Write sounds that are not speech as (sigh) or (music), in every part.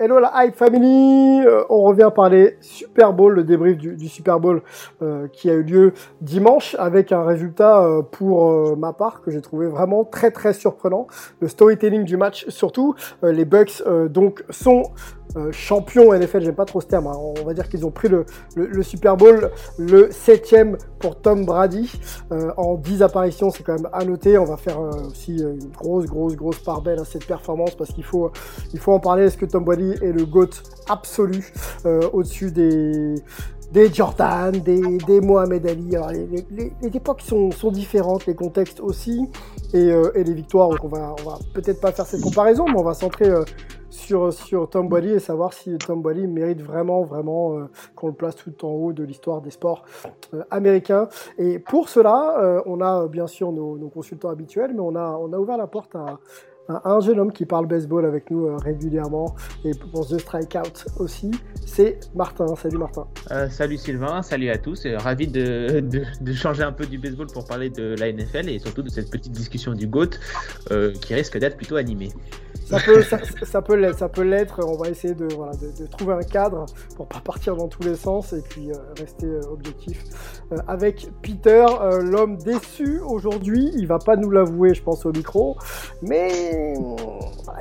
Hello la Hype Family, Euh, on revient parler Super Bowl, le débrief du, Super Bowl euh, qui a eu lieu dimanche avec un résultat euh, pour ma part que j'ai trouvé vraiment très très surprenant. Le storytelling du match surtout, les Bucks donc sont euh, champions NFL, j'aime pas trop ce terme, hein. on va dire qu'ils ont pris le, Super Bowl, le septième pour Tom Brady euh, en 10 apparitions, c'est quand même à noter. On va faire euh, aussi une grosse grosse grosse part belle à cette performance parce qu'il faut il faut en parler. Est-ce que Tom Brady est le GOAT absolu au-dessus des, des Jordan, des, des Mohamed Ali Alors, les, les- les- époques sont, sont différentes, les contextes aussi, et, euh, et les victoires. Donc on va, on va peut-être pas faire cette comparaison, mais on va centrer euh, sur, sur Tom Brady et savoir si Tom Brady mérite vraiment, vraiment euh, qu'on le place tout en haut de l'histoire des sports euh, américains. Et pour cela, euh, on a euh, bien sûr nos, nos consultants habituels, mais on a, on a ouvert la porte à, un jeune homme qui parle baseball avec nous euh, régulièrement et pour The Strikeout aussi, c'est Martin. Salut Martin. Euh, salut Sylvain, salut à tous. Euh, ravi de, de- changer un peu du baseball pour parler de la NFL et surtout de cette petite discussion du GOAT qui risque d'être plutôt animée. Ça peut, ça, peut l'être, ça peut l'être. On va essayer de, voilà, de, trouver un cadre pour pas partir dans tous les sens et puis euh, rester euh, objectif. Euh, avec Peter, l'homme déçu aujourd'hui, il va pas nous l'avouer, je pense au micro, mais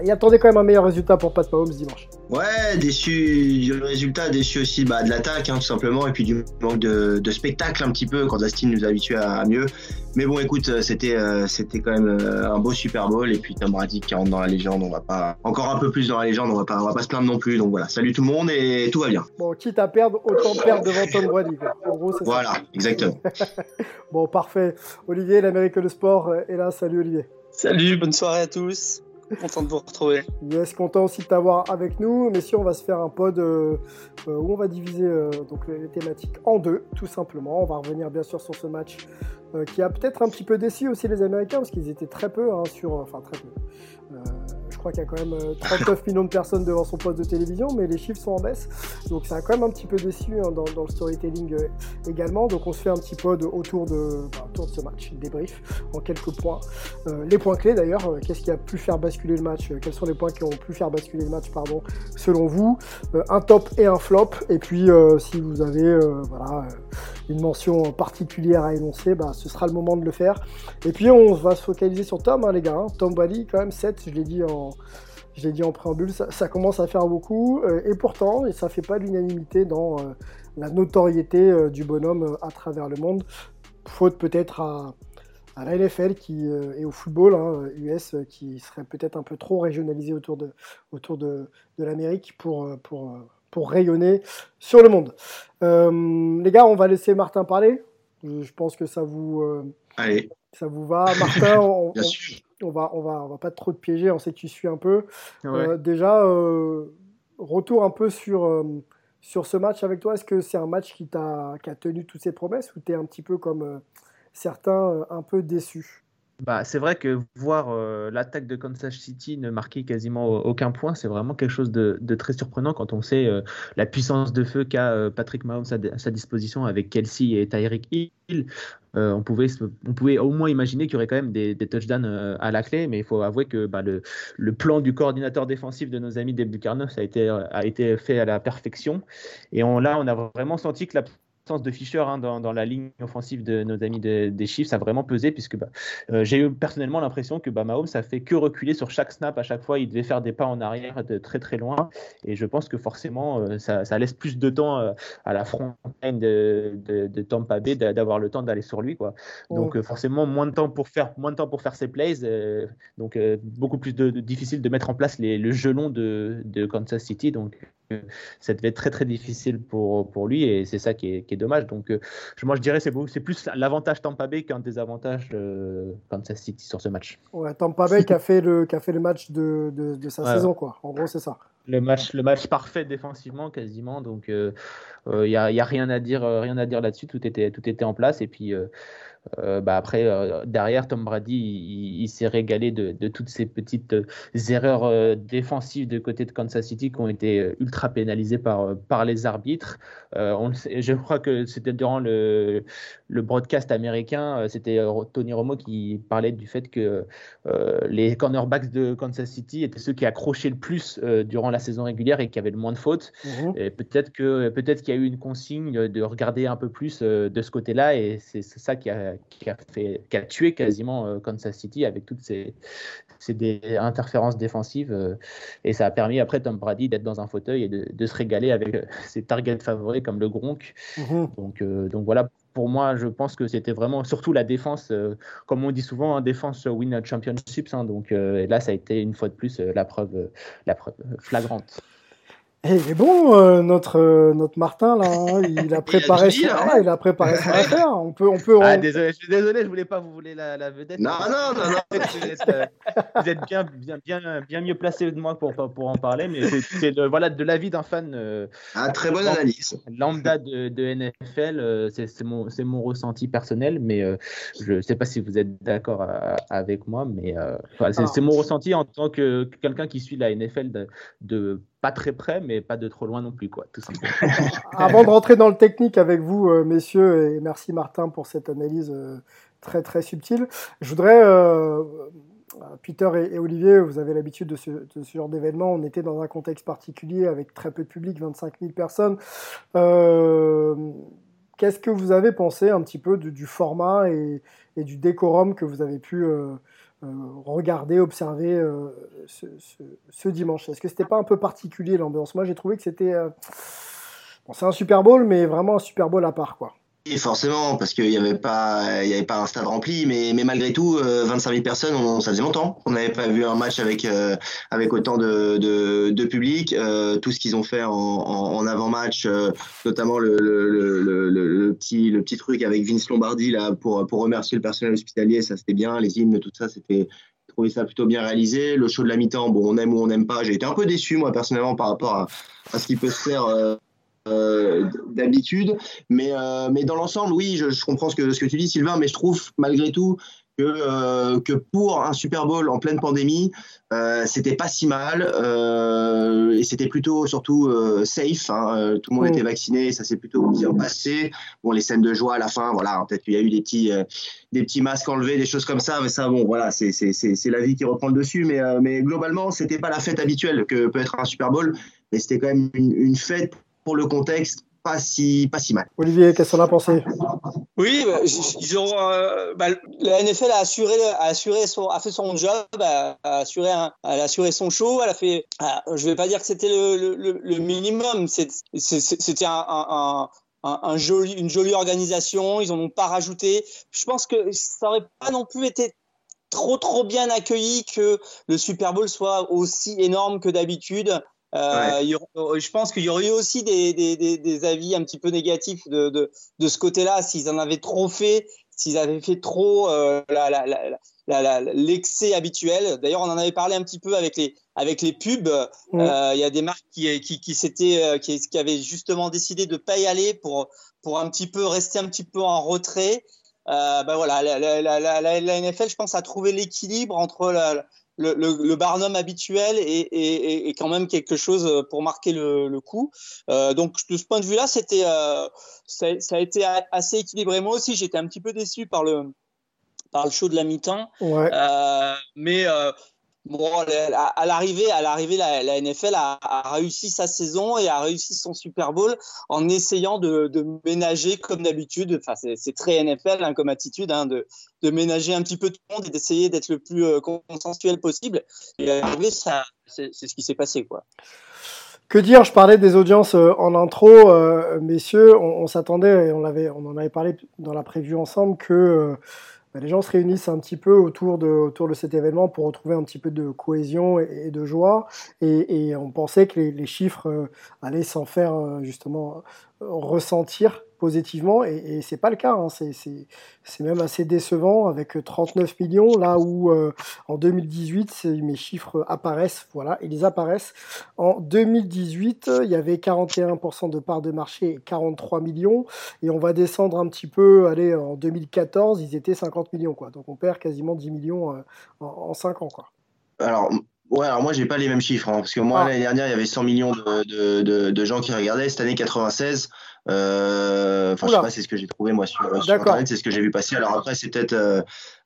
il attendait quand même un meilleur résultat pour Pat Mahomes dimanche. Ouais, déçu du résultat, déçu aussi bah, de l'attaque, hein, tout simplement, et puis du manque de, spectacle un petit peu quand Dustin nous habituait à, à mieux. Mais bon, écoute, euh, c'était euh, c'était quand même euh, un beau Super Bowl, et puis Tom Brady qui rentre dans la légende, on va pas encore un peu plus dans la légende, on va pas on va pas se plaindre non plus. Donc voilà, salut tout le monde et tout va bien. Bon, quitte à perdre, autant perdre devant Tom Brady. En gros, c'est ça. Voilà, exactement. (laughs) Bon, parfait. Olivier, l'Amérique le sport est là. Salut Olivier. Salut, bonne soirée à tous. Content de vous retrouver. Yes, content aussi de t'avoir avec nous. Messieurs, on va se faire un pod euh, où on va diviser euh, donc les thématiques en deux, tout simplement. On va revenir bien sûr sur ce match euh, qui a peut-être un petit peu déçu aussi les Américains parce qu'ils étaient très peu hein, sur, enfin très peu. Euh, je crois qu'il y a quand même euh, 39 millions de personnes devant son poste de télévision, mais les chiffres sont en baisse. Donc ça a quand même un petit peu déçu hein, dans, le storytelling euh, également. Donc on se fait un petit pod autour de, bah, autour de ce match, débrief en quelques points. Euh, les points clés d'ailleurs, euh, qu'est-ce qui a pu faire basculer le match euh, Quels sont les points qui ont pu faire basculer le match, pardon, selon vous? Euh, Un top et un flop. Et puis euh, si vous avez euh, voilà, euh, une mention particulière à énoncer, bah, ce sera le moment de le faire. Et puis on va se focaliser sur Tom, hein, les gars. hein. Tom Brady, quand même 7, je l'ai dit en, préambule, ça, commence à faire beaucoup. euh, et pourtant, ça fait pas l'unanimité dans euh, la notoriété euh, du bonhomme à travers le monde. Faute peut-être à, la NFL et au football hein, US qui serait peut-être un peu trop régionalisé autour de, l'Amérique pour, pour rayonner sur le monde. Euh, les gars, on va laisser Martin parler. Je, pense que ça vous, euh, Allez, ça vous va. Martin, on, (laughs) bien on- sûr. on va, on va, on va pas trop te piéger. On sait que tu suis un peu. Ouais. Euh, déjà, euh, retour un peu sur, euh, sur ce match avec toi. Est-ce que c'est un match qui, t'a, qui a tenu toutes ses promesses ou tu es un petit peu comme euh, certains, un peu déçus? Bah, c'est vrai que voir euh, l'attaque de Kansas City ne marquer quasiment aucun point, c'est vraiment quelque chose de, très surprenant quand on sait euh, la puissance de feu qu'a euh, Patrick Mahomes à, sa disposition avec Kelsey et Tyreek Hill. On, pouvait, on pouvait au moins imaginer qu'il y aurait quand même des, touchdowns à la clé, mais il faut avouer que bah, le, plan du coordinateur défensif de nos amis des Buccaneers a été, fait à la perfection. Et là, on a vraiment senti que l'absence de Fischer hein, dans, la ligne offensive de nos amis des Chiefs a vraiment pesé, puisque bah, euh, j'ai eu personnellement l'impression que bah, Mahomes a fait que reculer sur chaque snap. À chaque fois, il devait faire des pas en arrière de très très loin. Et je pense que forcément, euh, ça, laisse plus de temps euh, à la frontière de, de, Tampa Bay d'avoir le temps d'aller sur lui. Quoi. Donc forcément, moins de temps pour faire, moins de temps pour faire ses plays. donc beaucoup plus de, difficile de mettre en place les, le gelon de, de Kansas City. Donc ça devait être très très difficile pour, pour lui et c'est ça qui est, qui est, dommage. Donc euh, moi je dirais c'est c'est plus l'avantage Tampa Bay qu'un désavantage euh, Kansas City sur ce match. Ouais, Tampa Bay qui a fait le, qui a fait le match de, de, sa saison quoi. En gros c'est ça. Le match, le match parfait défensivement quasiment donc il euh, n'y a, y a, rien à dire rien à dire là-dessus tout était tout était en place et puis euh, bah après, euh, derrière, Tom Brady, il, s'est régalé de, toutes ces petites euh, erreurs défensives de côté de Kansas City qui ont été ultra pénalisées par, les arbitres. Je crois que c'était durant le, le broadcast américain, c'était Tony Romo qui parlait du fait que les cornerbacks de Kansas City étaient ceux qui accrochaient le plus durant la saison régulière et qui avaient le moins de fautes. Mhm. Peut-être que peut-être qu'il y a eu une consigne de regarder un peu plus de ce côté-là et c'est ça qui a qui a, fait, qui a tué quasiment euh, Kansas City avec toutes ces, ces interférences défensives. Euh, et ça a permis après Tom Brady d'être dans un fauteuil et de, se régaler avec euh, ses targets favoris comme le Gronk. Mhm. Donc, donc voilà, pour moi, je pense que c'était vraiment surtout la défense, comme on dit souvent, hein, défense win championships. Hein, donc et là, ça a été une fois de plus la preuve, la preuve flagrante. Et il est bon, euh, notre, euh, notre Martin, là. Hein, il a (laughs) préparé son, ah, il a préparé son (laughs) affaire. On peut, on peut, ah, désolé, je suis désolé, je voulais pas vous voler la, la vedette. Non, non, non, non. (laughs) Euh, vous êtes, bien, bien, bien, bien mieux placé de moi pour, pour en parler, mais c'est voilà, de l'avis d'un fan. Euh, ah, très bonne analyse. Lambda de, de NFL, c'est mon, mon ressenti personnel, mais je sais pas si vous êtes d'accord avec moi, mais c'est mon ressenti en tant que quelqu'un qui suit la NFL de, de pas très près, mais pas de trop loin non plus, quoi, tout simplement. (laughs) Avant de rentrer dans le technique avec vous, euh, messieurs, et merci Martin pour cette analyse euh, très très subtile, je voudrais, euh, Peter et, Olivier, vous avez l'habitude de ce, genre d'événement, on était dans un contexte particulier avec très peu de public, 25 000 personnes. Qu'est-ce que vous avez pensé un petit peu du, format et, et, du décorum que vous avez pu euh, regarder, observer euh, ce, dimanche Est-ce que c'était pas un peu particulier l'ambiance? Moi, j'ai trouvé que c'était. Euh, c'est un Super Bowl, mais vraiment un Super Bowl à part, quoi forcément, parce qu'il n'y avait pas, avait pas un stade rempli, mais, mais malgré tout, 25 000 personnes, on, ça faisait longtemps. On n'avait pas vu un match avec avec autant de, de, public. tout ce qu'ils ont fait en, en, avant-match, notamment le, le, le, le, petit le petit truc avec Vince Lombardi là pour pour remercier le personnel hospitalier, ça c'était bien. Les hymnes, tout ça, c'était trouvé ça plutôt bien réalisé. Le show de la mi-temps, bon, on aime ou on n'aime pas. J'ai été un peu déçu, moi, personnellement, par rapport à, à ce qui peut se faire euh, d'habitude. Mais, euh, mais dans l'ensemble, oui, je, comprends ce que, ce que tu dis, Sylvain, mais je trouve malgré tout que, euh, que pour un Super Bowl en pleine pandémie, c'était pas si mal et c'était plutôt surtout safe. Hein, tout le monde était vacciné, ça s'est plutôt bien passé. Bon, les scènes de joie à la fin, voilà, peut-être qu'il y a eu des petits, des petits masques enlevés, des choses comme ça, mais ça, bon, voilà, c'est la vie qui reprend le dessus. Mais, mais globalement, c'était pas la fête habituelle que peut être un Super Bowl, mais c'était quand même une, une fête pour le contexte, pas si, pas si mal. Olivier, qu'est-ce qu'on a pensé? Oui, bah, ils ont, euh, bah, la NFL a assuré, a assuré son, a fait son job, a, assuré, a assuré son show. Elle a fait, je vais pas dire que c'était le, le, le, minimum, c'était un, un, un, un, joli, une jolie organisation. Ils en ont pas rajouté. Je pense que ça aurait pas non plus été trop trop bien accueilli que le Super Bowl soit aussi énorme que d'habitude. Euh, je pense qu'il y aurait eu aussi des, des, des, avis un petit peu négatifs de, de, de ce côté-là s'ils en avaient trop fait, s'ils avaient fait trop euh, l'excès habituel. D'ailleurs, on en avait parlé un petit peu avec les, avec les pubs. Euh, il y a des marques qui, qui, qui, qui, qui avaient justement décidé de ne pas y aller pour, pour un petit peu rester un petit peu en retrait. Euh, ben voilà, la, la, la, la, NFL, je pense, a trouvé l'équilibre entre la, le, le, Barnum habituel et, quand même quelque chose pour marquer le, coup. Euh, donc de ce point de vue-là, c'était euh, ça, a été assez équilibré. Moi aussi, j'étais un petit peu déçu par le par le show de la mi-temps, ouais. euh, mais Bon, à l'arrivée, à l'arrivée, la, NFL a, réussi sa saison et a réussi son Super Bowl en essayant de, ménager comme d'habitude. Enfin, c'est très NFL hein, comme attitude, hein, de, de, ménager un petit peu tout le monde et d'essayer d'être le plus euh, consensuel possible. Et à l'arrivée, c'est ce qui s'est passé, quoi. Que dire? Je parlais des audiences euh, en intro, euh, messieurs. On, s'attendait, on, on en avait parlé dans la prévue ensemble, que bah, les gens se réunissent un petit peu autour de, autour de cet événement pour retrouver un petit peu de cohésion et, de joie. Et, on pensait que les, chiffres euh, allaient s'en faire euh, justement ressentir positivement et, et c'est pas le cas. Hein. C'est même assez décevant avec 39 millions là où euh, en 2018 mes chiffres apparaissent. Voilà, ils apparaissent. En 2018, il y avait 41% de part de marché et 43 millions et on va descendre un petit peu. Allez, en 2014, ils étaient 50 millions quoi. Donc on perd quasiment 10 millions euh, en, en 5 ans. Alors Ouais, alors moi j'ai pas les mêmes chiffres, hein, parce que moi ah. l'année dernière il y avait 100 millions de, de, de, de, gens qui regardaient, cette année 96. Euh, enfin, je sais pas, c'est ce que j'ai trouvé moi sur, sur internet, c'est ce que j'ai vu passer. Alors après c'est peut-être euh,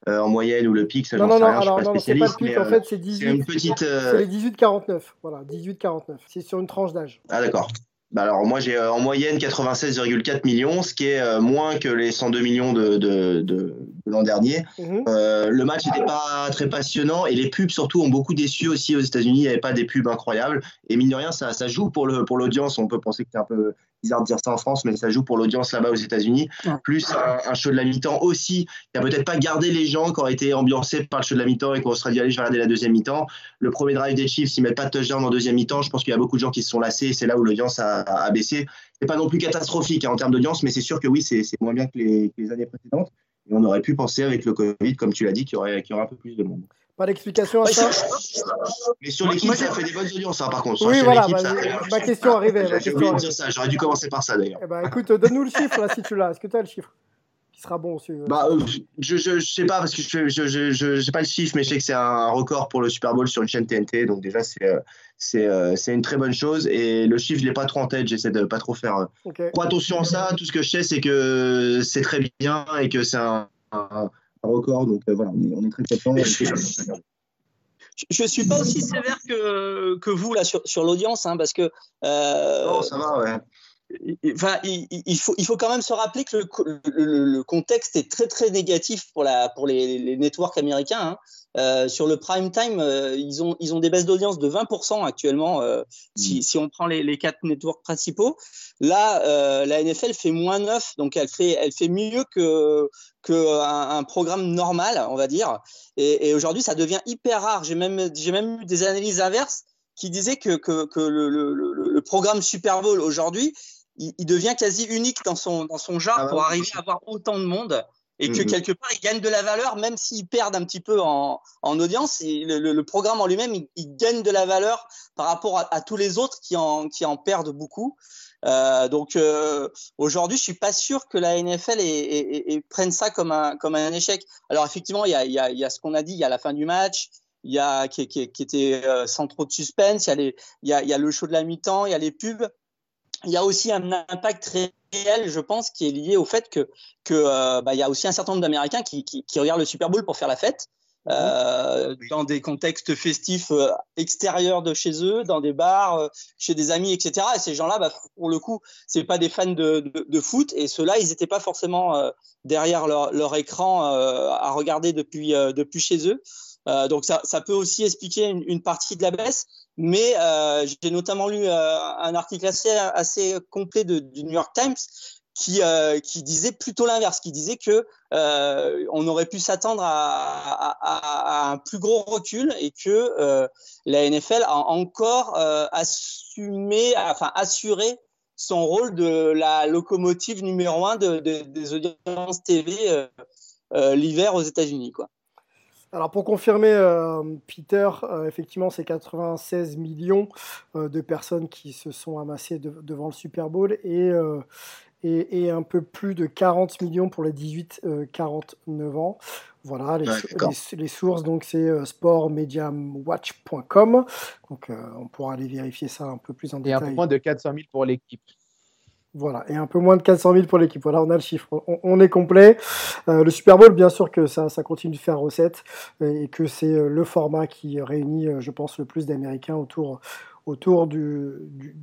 euh, en moyenne ou le pic, ça non, non, non, rien, alors, non, c'est pas le pic, en fait c'est 18. C'est une petite. C'est les 18-49, voilà, 18-49. C'est sur une tranche d'âge. Ah d'accord. Bah alors moi j'ai euh, en moyenne 96,4 millions, ce qui est euh, moins que les 102 millions de, de, de, de l'an dernier. Mhm. Euh, le match n'était pas très passionnant et les pubs surtout ont beaucoup déçu aussi aux États-Unis. Il n'y avait pas des pubs incroyables et mine de rien ça, ça joue pour le pour l'audience. On peut penser que c'est un peu bizarre de dire ça en France, mais ça joue pour l'audience là-bas aux États-Unis. Plus un, un, show de la mi-temps aussi, qui a peut-être pas gardé les gens qui ont été ambiancés par le show de la mi-temps et qu'on se serait dit allez je vais regarder la deuxième mi-temps. Le premier drive des Chiefs, ils mettent pas de touchdown en deuxième mi-temps. Je pense qu'il y a beaucoup de gens qui se sont lassés. et C'est là où l'audience a, a, baissé. C'est pas non plus catastrophique hein, en termes d'audience, mais c'est sûr que oui, c'est moins bien que les, que les, années précédentes. Et on aurait pu penser avec le Covid, comme tu l'as dit, qu'il y, aurait, qu y aurait un peu plus de monde. Pas d'explication à ça Mais sur l'équipe, ça fait des bonnes audiences, hein, par contre. Oui, sur voilà, bah, ça... ma question arrivait. J'ai oublié de dire ça, j'aurais dû commencer par ça d'ailleurs. Eh ben, écoute, donne-nous le chiffre là si tu l'as. Est-ce que tu as le chiffre qui sera bon aussi bah, euh, je, je, je, sais pas parce que je je, je, je, sais pas le chiffre, mais je sais que c'est un record pour le Super Bowl sur une chaîne TNT. Donc déjà, c'est c'est c'est une très bonne chose. Et le chiffre, je l'ai pas trop en tête. J'essaie de pas trop faire okay. trop attention à ça. Tout ce que je sais, c'est que c'est très bien et que c'est un, un, record. Donc euh, voilà, on est, on est très content. je suis pas aussi sévère que, que vous là sur, sur l'audience, hein, parce que. Euh, non, ça va, ouais. Enfin, il, il, faut, il faut quand même se rappeler que le, le, le, contexte est très très négatif pour, la, pour les, les networks américains. Hein. Euh, sur le prime time, euh, ils, ont, ils ont des baisses d'audience de 20% actuellement, euh, si, mmh. si on prend les, les quatre networks principaux. Là, la NFL fait moins 9, donc elle fait, elle fait mieux que, que un, un programme normal, on va dire. Et, et aujourd'hui, ça devient hyper rare. J'ai même, même eu des analyses inverses qui disaient que, que, que le, le, le, programme Super Bowl aujourd'hui, il, il, devient quasi unique dans son, dans son genre ah pour arriver à avoir autant de monde et que mmh. quelque part, ils gagnent de la valeur, même s'ils perdent un petit peu en, en audience. Et le, le, le, programme en lui-même, il, il, gagne de la valeur par rapport à, à, tous les autres qui en, qui en perdent beaucoup. Euh, donc euh, aujourd'hui, je suis pas sûr que la NFL prenne ça comme un, comme un échec. Alors effectivement, il y a, il y a, il y a ce qu'on a dit, il y a la fin du match, il y a qui, qui, qui était euh, sans trop de suspense, il y a les, il y a, il y a le show de la mi-temps, il y a les pubs. Il y a aussi un impact très réel, je pense, qui est lié au fait que que euh, bah, il y a aussi un certain nombre d'Américains qui, qui, qui, regardent le Super Bowl pour faire la fête. Euh, oui. dans des contextes festifs euh, extérieurs de chez eux, dans des bars, euh, chez des amis, etc. Et ces gens-là, bah, pour le coup, c'est pas des fans de, de, de foot, et ceux-là, ils n'étaient pas forcément euh, derrière leur, leur écran à regarder depuis depuis chez eux. Donc ça, ça peut aussi expliquer une, une partie de la baisse. Mais euh, j'ai notamment lu euh, un article assez, assez complet de, du New York Times qui, euh, qui disait plutôt l'inverse, qui disait que euh, on aurait pu s'attendre à, à, à, un plus gros recul et que euh, la NFL a encore euh, assumé, enfin assuré son rôle de la locomotive numéro un de, de, des audiences TV l'hiver aux États-Unis, quoi. Alors pour confirmer, euh, Peter, euh, effectivement, c'est 96 millions euh, de personnes qui se sont amassées de, devant le Super Bowl et, euh, et, et, un peu plus de 40 millions pour les 18-49 ans. Voilà, les, ouais, les, les, sources, donc c'est sportmediamwatch.com. Donc on pourra aller vérifier ça un peu plus en et détail. Et un peu moins de 400 000 pour l'équipe. Voilà, et un peu moins de 400 000 pour l'équipe. Voilà, on a le chiffre, on, est complet. Euh, le Super Bowl, bien sûr que ça, continue de faire recette et que c'est euh, le format qui réunit, euh, je pense, le plus d'Américains autour, autour du,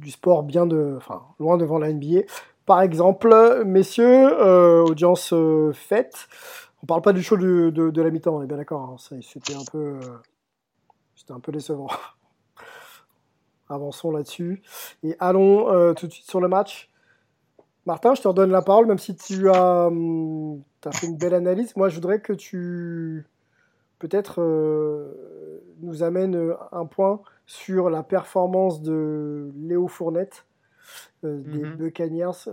sport, bien de, enfin, loin devant la NBA. Par exemple, messieurs, audience faite. On parle pas du show de, de, la mi-temps, on est bien d'accord. Hein, c'était un peu, c'était un peu décevant. (laughs) Avançons là-dessus et allons tout de suite sur le match. Martin, je te redonne la parole, même si tu as, hum, fait une belle analyse. Moi, je voudrais que tu, peut-être, euh, nous amènes euh, un point sur la performance de Léo Fournette, euh, des mhm. Buccaneers,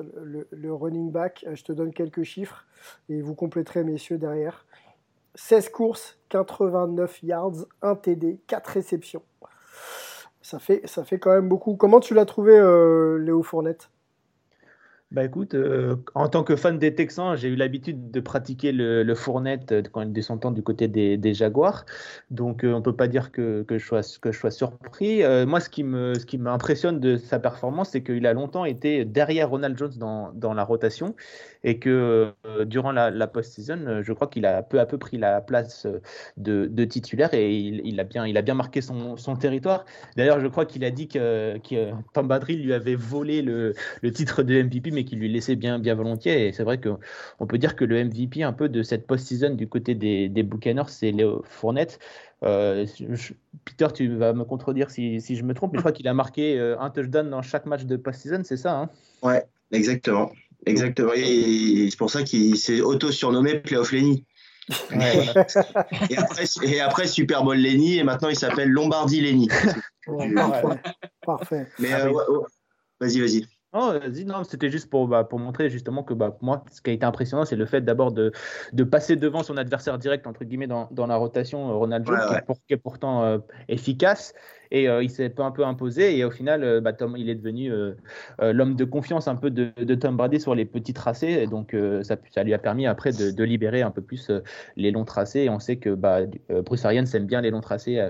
le, running back. Je te donne quelques chiffres et vous compléterez, messieurs, derrière. 16 courses, 89 yards, 1 TD, 4 réceptions. Ça fait, ça fait quand même beaucoup. Comment tu l'as trouvé, Léo Fournette? Bah écoute, euh, en tant que fan des Texans, j'ai eu l'habitude de pratiquer le, le fournette euh, quand ils sont du côté des, Jaguars. Donc euh, on ne peut pas dire que, que, je sois, que je sois surpris. moi, ce qui, m'impressionne de sa performance, c'est qu'il a longtemps été derrière Ronald Jones dans, dans la rotation et que durant la, post-season, je crois qu'il a peu à peu pris la place de, de titulaire et il, il, a bien, il a bien marqué son, son territoire. D'ailleurs, je crois qu'il a dit que, que Tom Badri lui avait volé le, le titre de MVP, mais qui lui laissait bien, bien volontiers. Et c'est vrai qu'on peut dire que le MVP un peu de cette post-season du côté des, des Buccaneers, c'est Léo Fournette. Euh, Peter, tu vas me contredire si, si je me trompe, mais je crois qu'il a marqué euh, un touchdown dans chaque match de post-season, c'est ça hein? Ouais, exactement. Exactement. Et c'est pour ça qu'il s'est auto-surnommé Playoff Lenny. (laughs) et, après, et, après, Super Bowl Lenny, et maintenant il s'appelle Lombardi Lenny. parfait. Mais euh, vas-y, vas-y. Non, non, c'était juste pour, bah, pour montrer justement que bah, moi, ce qui a été impressionnant, c'est le fait d'abord de, de passer devant son adversaire direct, entre guillemets, dans, dans la rotation, euh, Ronald Jones, Qui, est pourtant euh, efficace. Et euh, il s'est un peu imposé. Et au final, bah, Tom, il est devenu l'homme de confiance un peu de, de, Tom Brady sur les petits tracés. Et donc, ça, ça, lui a permis après de, de libérer un peu plus les longs tracés. Et on sait que bah, Bruce Arians aime bien les longs tracés.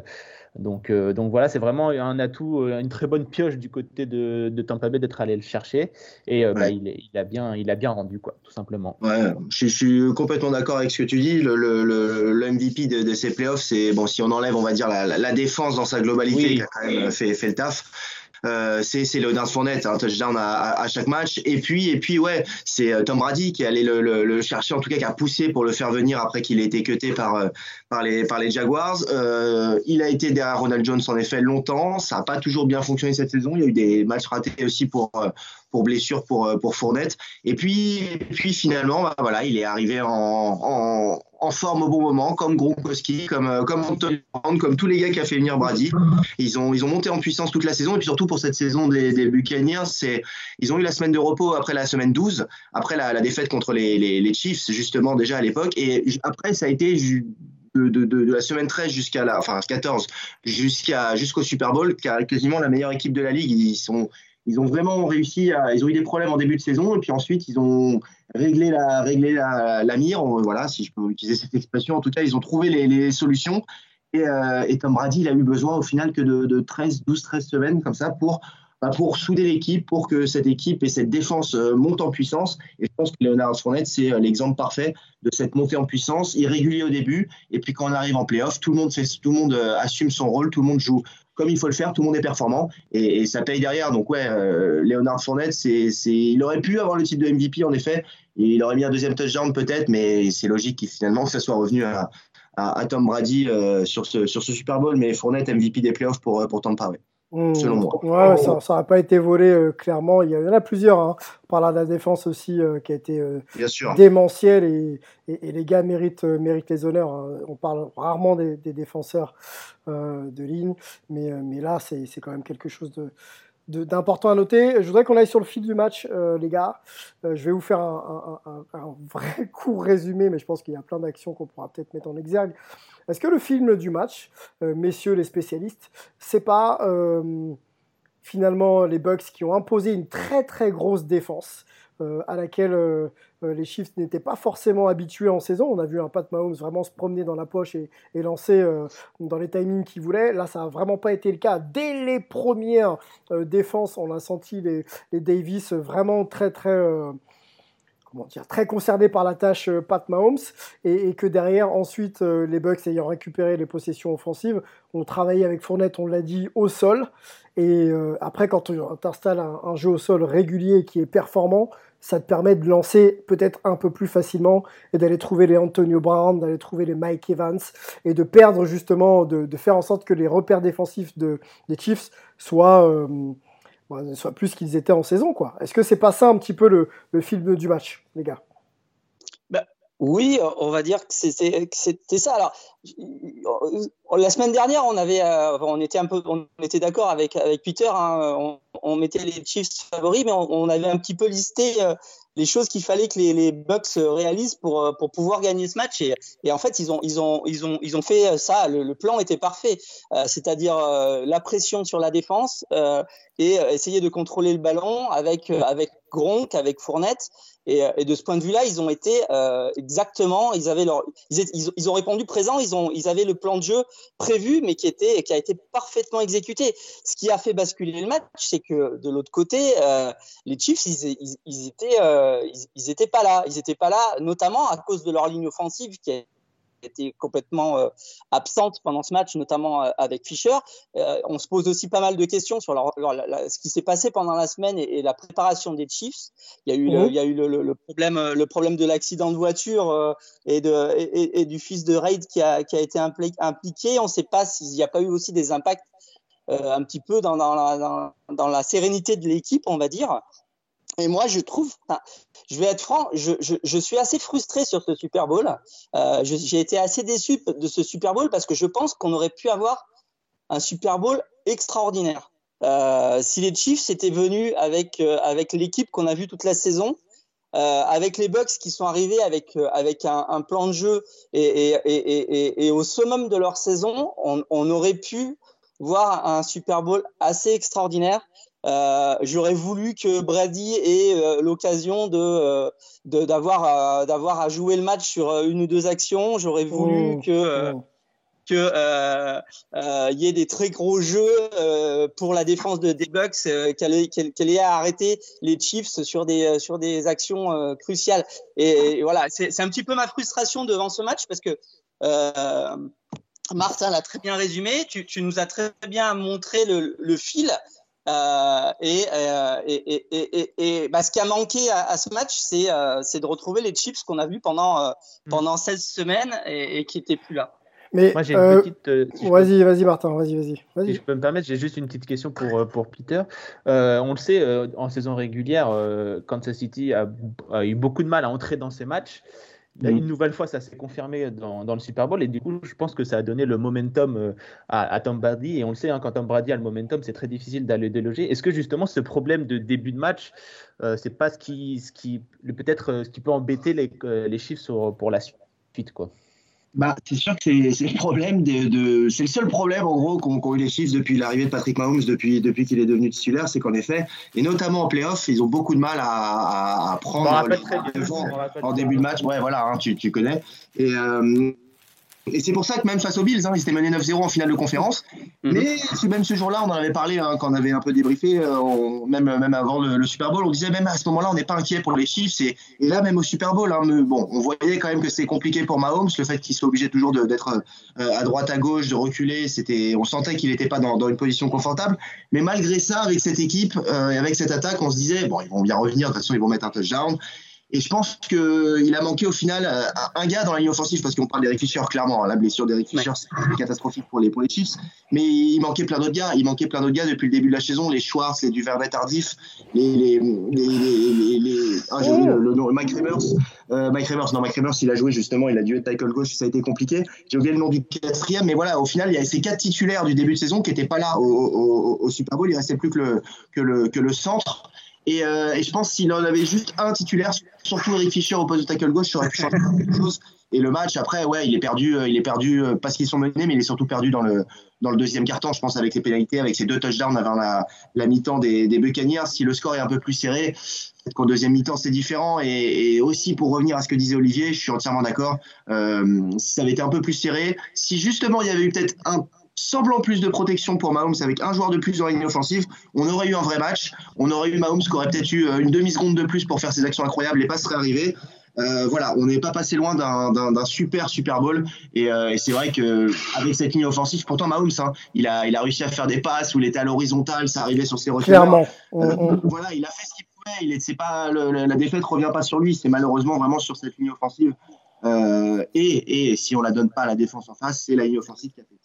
Donc, euh, donc voilà, c'est vraiment un atout, euh, une très bonne pioche du côté de, de Tampa Bay d'être allé le chercher. Et euh, bah, il, il, a bien, il a bien rendu, quoi, tout simplement. Ouais, je, suis complètement d'accord avec ce que tu dis. Le, le, le, MVP de, de, ces playoffs, c'est, bon, si on enlève, on va dire, la, la défense dans sa globalité, qui a quand même fait, fait le taf. Euh, c'est Leonard Fournette, un touchdown à, chaque match. Et puis et puis ouais, c'est euh, Tom Brady qui allé le, le, chercher, en tout cas qui a poussé pour le faire venir après qu'il ait été cuté par euh, par les par les Jaguars. Euh, il a été derrière Ronald Jones en effet longtemps. Ça n'a pas toujours bien fonctionné cette saison. Il y a eu des matchs ratés aussi pour pour blessure pour pour Fournette. Et puis et puis finalement, bah, voilà, il est arrivé en en forme au bon moment, comme Gronkowski, comme euh, comme Anthony comme tous les gars qui a fait venir Brady. Ils ont ils ont monté en puissance toute la saison et puis surtout pour cette saison des, des Buccaneers, c'est ils ont eu la semaine de repos après la semaine 12, après la, défaite contre les, Chiefs justement déjà à l'époque et après ça a été de, de, la semaine 13 jusqu'à la enfin 14 jusqu'à jusqu'au Super Bowl quasiment la meilleure équipe de la ligue ils sont ils ont vraiment réussi à. Ils ont eu des problèmes en début de saison et puis ensuite ils ont réglé la, réglé la, mire. Voilà, si je peux utiliser cette expression. En tout cas, ils ont trouvé les, les solutions. Et, euh, et, Tom Brady, il a eu besoin au final que de, de 13, 12, 13 semaines comme ça pour, bah, pour souder l'équipe, pour que cette équipe et cette défense euh, montent en puissance. Et je pense que Leonard Fournette, c'est euh, l'exemple parfait de cette montée en puissance, irrégulier au début. Et puis quand on arrive en playoff, tout le monde, fait, tout le monde euh, assume son rôle, tout le monde joue comme il faut le faire, tout le monde est performant et, ça paye derrière. Donc ouais, euh, Leonard Fournette, c'est, il aurait pu avoir le titre de MVP en effet, et il aurait mis un deuxième touchdown peut-être, mais c'est logique qu'il, finalement que ça soit revenu à, à, Tom Brady euh, sur, ce, sur ce Super Bowl, mais Fournette MVP des playoffs pour, pour Tampa, ouais. Mmh. selon moi. Ouais, ça n'a pas été volé euh, clairement. Il y, en a plusieurs. Hein. On parle de la défense aussi euh, qui a été euh, démentielle et, et, les gars méritent, méritent les honneurs. Hein. On parle rarement des, des défenseurs de ligne, mais, mais là, c'est quand même quelque chose de, d'important à noter. Je voudrais qu'on aille sur le fil du match, euh, les gars. Euh, je vais vous faire un, un, vrai (laughs) court résumé, mais je pense qu'il y a plein d'actions qu'on pourra peut-être mettre en exergue. Est-ce que le film du match, euh, messieurs les spécialistes, c'est pas finalement les Bucks qui ont imposé une très très grosse défense à laquelle les Chiefs n'étaient pas forcément habitués en saison. On a vu un Pat Mahomes vraiment se promener dans la poche et, lancer dans les timings qu'il voulait. Là, ça n'a vraiment pas été le cas. Dès les premières défenses, on a senti les, les Davis vraiment très très très concerné par la tâche euh, Pat Mahomes et, que derrière ensuite euh, les Bucks ayant récupéré les possessions offensives ont travaillé avec Fournette, on l'a dit, au sol. Et euh, après, quand tu installes un, jeu au sol régulier qui est performant, ça te permet de lancer peut-être un peu plus facilement et d'aller trouver les Antonio Brown, d'aller trouver les Mike Evans et de perdre justement, de, faire en sorte que les repères défensifs de, des Chiefs soient soit plus qu'ils étaient en saison. quoi. Est-ce que c'est pas ça un petit peu le, le film du match, les gars? Bah, Oui, on va dire que c'était ça. Alors, la semaine dernière, on avait, euh, on était était d'accord avec avec Peter. Hein, on, mettait les Chiefs favoris, mais on, avait un petit peu listé euh, les choses qu'il fallait que les, les, Bucks réalisent pour euh, pour pouvoir gagner ce match. Et, et, en fait, ils ont ils ont ils ont ils ont fait ça. Le, plan était parfait, c'est-à-dire la pression sur la défense et essayer de contrôler le ballon avec avec Gronk, avec Fournette. Et, et, de ce point de vue-là, ils ont été exactement, ils avaient leur, ils, ils, ils, ont répondu présent, ils ont, ils avaient le plan de jeu prévu, mais qui, était, qui a été parfaitement exécuté. Ce qui a fait basculer le match, c'est que de l'autre côté, euh, les Chiefs, ils, ils, ils étaient, euh, ils, étaient pas là. Ils étaient pas là, notamment à cause de leur ligne offensive qui est était complètement euh, absente pendant ce match, notamment euh, avec Fischer. Euh, on se pose aussi pas mal de questions sur ce qui s'est passé pendant la semaine et, la préparation des Chiefs. Il y a eu, le, il y a eu le, problème, le problème de l'accident de voiture et, de, et, du fils de Raid qui a, qui a été impliqué. On ne sait pas s'il n'y a pas eu aussi des impacts un petit peu dans, dans, la, dans la sérénité de l'équipe, on va dire. Et moi, je trouve, je vais être franc, je, suis assez frustré sur ce Super Bowl. Euh, j'ai été assez déçu de ce Super Bowl parce que je pense qu'on aurait pu avoir un Super Bowl extraordinaire. Euh, si les Chiefs étaient venus avec, euh, avec l'équipe qu'on a vue toute la saison, avec les Bucks qui sont arrivés avec, avec un, plan de jeu et, et, et, et, au summum de leur saison, on, on aurait pu voir un Super Bowl assez extraordinaire. Euh, j'aurais voulu que Brady ait euh, l'occasion de euh, d'avoir d'avoir à jouer le match sur une ou deux actions. J'aurais voulu oh, que oh. que y ait des très gros jeux pour la défense de, des Bucks, qu'elle ait, à arrêter les Chiefs sur des sur des actions cruciales. Et, voilà, c'est un petit peu ma frustration devant ce match parce que Martin l'a très bien résumé. Tu, tu, nous as très bien montré le, le fil. Euh, et, euh, et, et, et, bah, ce qui a manqué à, ce match, c'est euh, de retrouver les chips qu'on a vus pendant, mm. pendant 16 semaines et, qui n'étaient plus là. Mais Moi, j'ai une petite. vas-y, vas-y, Martin, vas-y, vas-y. si je peux me permettre, j'ai juste une petite question pour, pour Peter. on le sait, en saison régulière, Kansas City a, a, eu beaucoup de mal à entrer dans ces matchs. Mm. une nouvelle fois, ça s'est confirmé dans, dans, le Super Bowl et du coup, je pense que ça a donné le momentum euh, à, Tom Brady. Et on le sait, hein, quand Tom Brady a le momentum, c'est très difficile d'aller déloger. Est-ce que justement, ce problème de début de match, euh, c'est pas ce qui, ce qui peut-être euh, ce qui peut embêter les, les chiffres pour la suite, quoi? Bah, c'est sûr que c'est le problème de, de c'est le seul problème en gros qu'ont eu les Chiefs depuis l'arrivée de Patrick Mahomes depuis depuis qu'il est devenu titulaire, c'est qu'en effet et notamment en playoff, ils ont beaucoup de mal à, à, prendre le devant en début de match. Ouais, voilà, hein, tu, tu connais. Et euh, et c'est pour ça que même face aux Bills, hein, ils étaient menés 9-0 en finale de conférence. Mhm. Mais c'est même ce jour-là, on en avait parlé hein, quand on avait un peu débriefé, euh, même, même avant le, Super Bowl, on disait même à ce moment-là, on n'est pas inquiet pour les Chiefs. Et, et, là, même au Super Bowl, hein, bon, on voyait quand même que c'est compliqué pour Mahomes, le fait qu'il soit obligé toujours d'être euh, à droite, à gauche, de reculer. C'était, on sentait qu'il n'était pas dans, dans, une position confortable. Mais malgré ça, avec cette équipe euh, et avec cette attaque, on se disait, bon, ils vont bien revenir, de toute façon, ils vont mettre un touchdown. Et je pense qu'il a manqué au final euh, un gars dans la ligne offensive, parce qu'on parle d'Eric Fischer, clairement. Hein. La blessure d'Eric Fischer, c'est catastrophique pour les, pour les Chiefs. Mais il manquait plein d'autres gars. Il manquait plein d'autres gars depuis le début de la saison. Les Schwartz, les Duvernay tardif, les. les, les, les ah, j'ai oublié le, nom. Mike Remers. Euh, Mike Remers, non, Mike Remers, il a joué justement. Il a dû être tackle gauche, ça a été compliqué. J'ai oublié le nom du quatrième. Mais voilà, au final, il y a ces quatre titulaires du début de saison qui n'étaient pas là au, au, au, Super Bowl. Il restait plus que le, que le, que le centre. Et, euh, et je pense s'il en avait juste un titulaire, surtout Eric Fischer au poste de tackle gauche, ça aurait pu changer (laughs) quelque chose. Et le match, après, ouais, il est perdu, euh, il est perdu euh, parce qu'ils sont menés, mais il est surtout perdu dans le, dans le deuxième quart-temps, je pense, avec les pénalités, avec ses deux touchdowns avant la, la mi-temps des, des Buccaneers. Si le score est un peu plus serré, peut-être qu'en deuxième mi-temps, c'est différent. Et, et, aussi, pour revenir à ce que disait Olivier, je suis entièrement d'accord. Euh, si ça avait été un peu plus serré, si justement il y avait eu peut-être un semblant plus de protection pour Mahomes avec un joueur de plus dans la ligne offensive, on aurait eu un vrai match. On aurait eu Mahomes qui aurait peut-être eu une demi-seconde de plus pour faire ses actions incroyables. Les passes seraient arrivées. Euh, voilà, on n'est pas passé loin d'un super Super Bowl et, euh, et c'est vrai que avec cette ligne offensive, pourtant Mahomes, hein, il a il a réussi à faire des passes où il était à l'horizontale, ça arrivait sur ses receveurs. Clairement. Euh, voilà, il a fait ce qu'il pouvait. Il est, pas le, le, la défaite revient pas sur lui, c'est malheureusement vraiment sur cette ligne offensive. Euh, et, et si on la donne pas à la défense en face, c'est la ligne offensive qui a fait.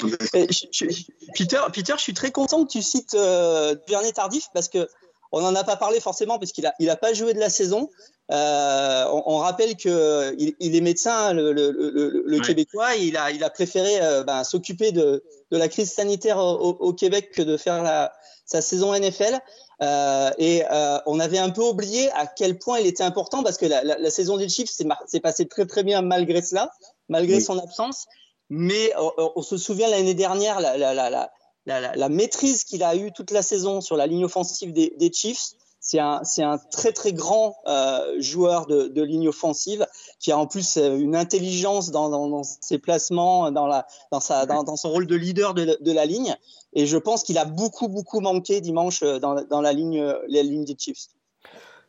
Je, je, Peter, Peter, je suis très content que tu cites euh, Duvernay Tardif parce que on n'en a pas parlé forcément parce qu'il a, il a pas joué de la saison. Euh, on, on, rappelle que il, il est médecin, le, le, le, le ouais. Québécois. Il a, il a préféré euh, ben, s'occuper de, de, la crise sanitaire au, au, Québec que de faire la, sa saison NFL. Euh, et euh, on avait un peu oublié à quel point il était important parce que la, la, la saison des Chiefs s'est passée très très bien malgré cela, malgré oui. son absence. Mais on, on se souvient l'année dernière la, la, la, la, la maîtrise qu'il a eue toute la saison sur la ligne offensive des, des Chiefs. C'est un, un, très très grand euh, joueur de, de, ligne offensive qui a en plus euh, une intelligence dans, dans, dans ses placements, dans, la, dans, sa, dans, son rôle de leader de, de la ligne. Et je pense qu'il a beaucoup beaucoup manqué dimanche euh, dans, dans la ligne, la ligne des Chiefs.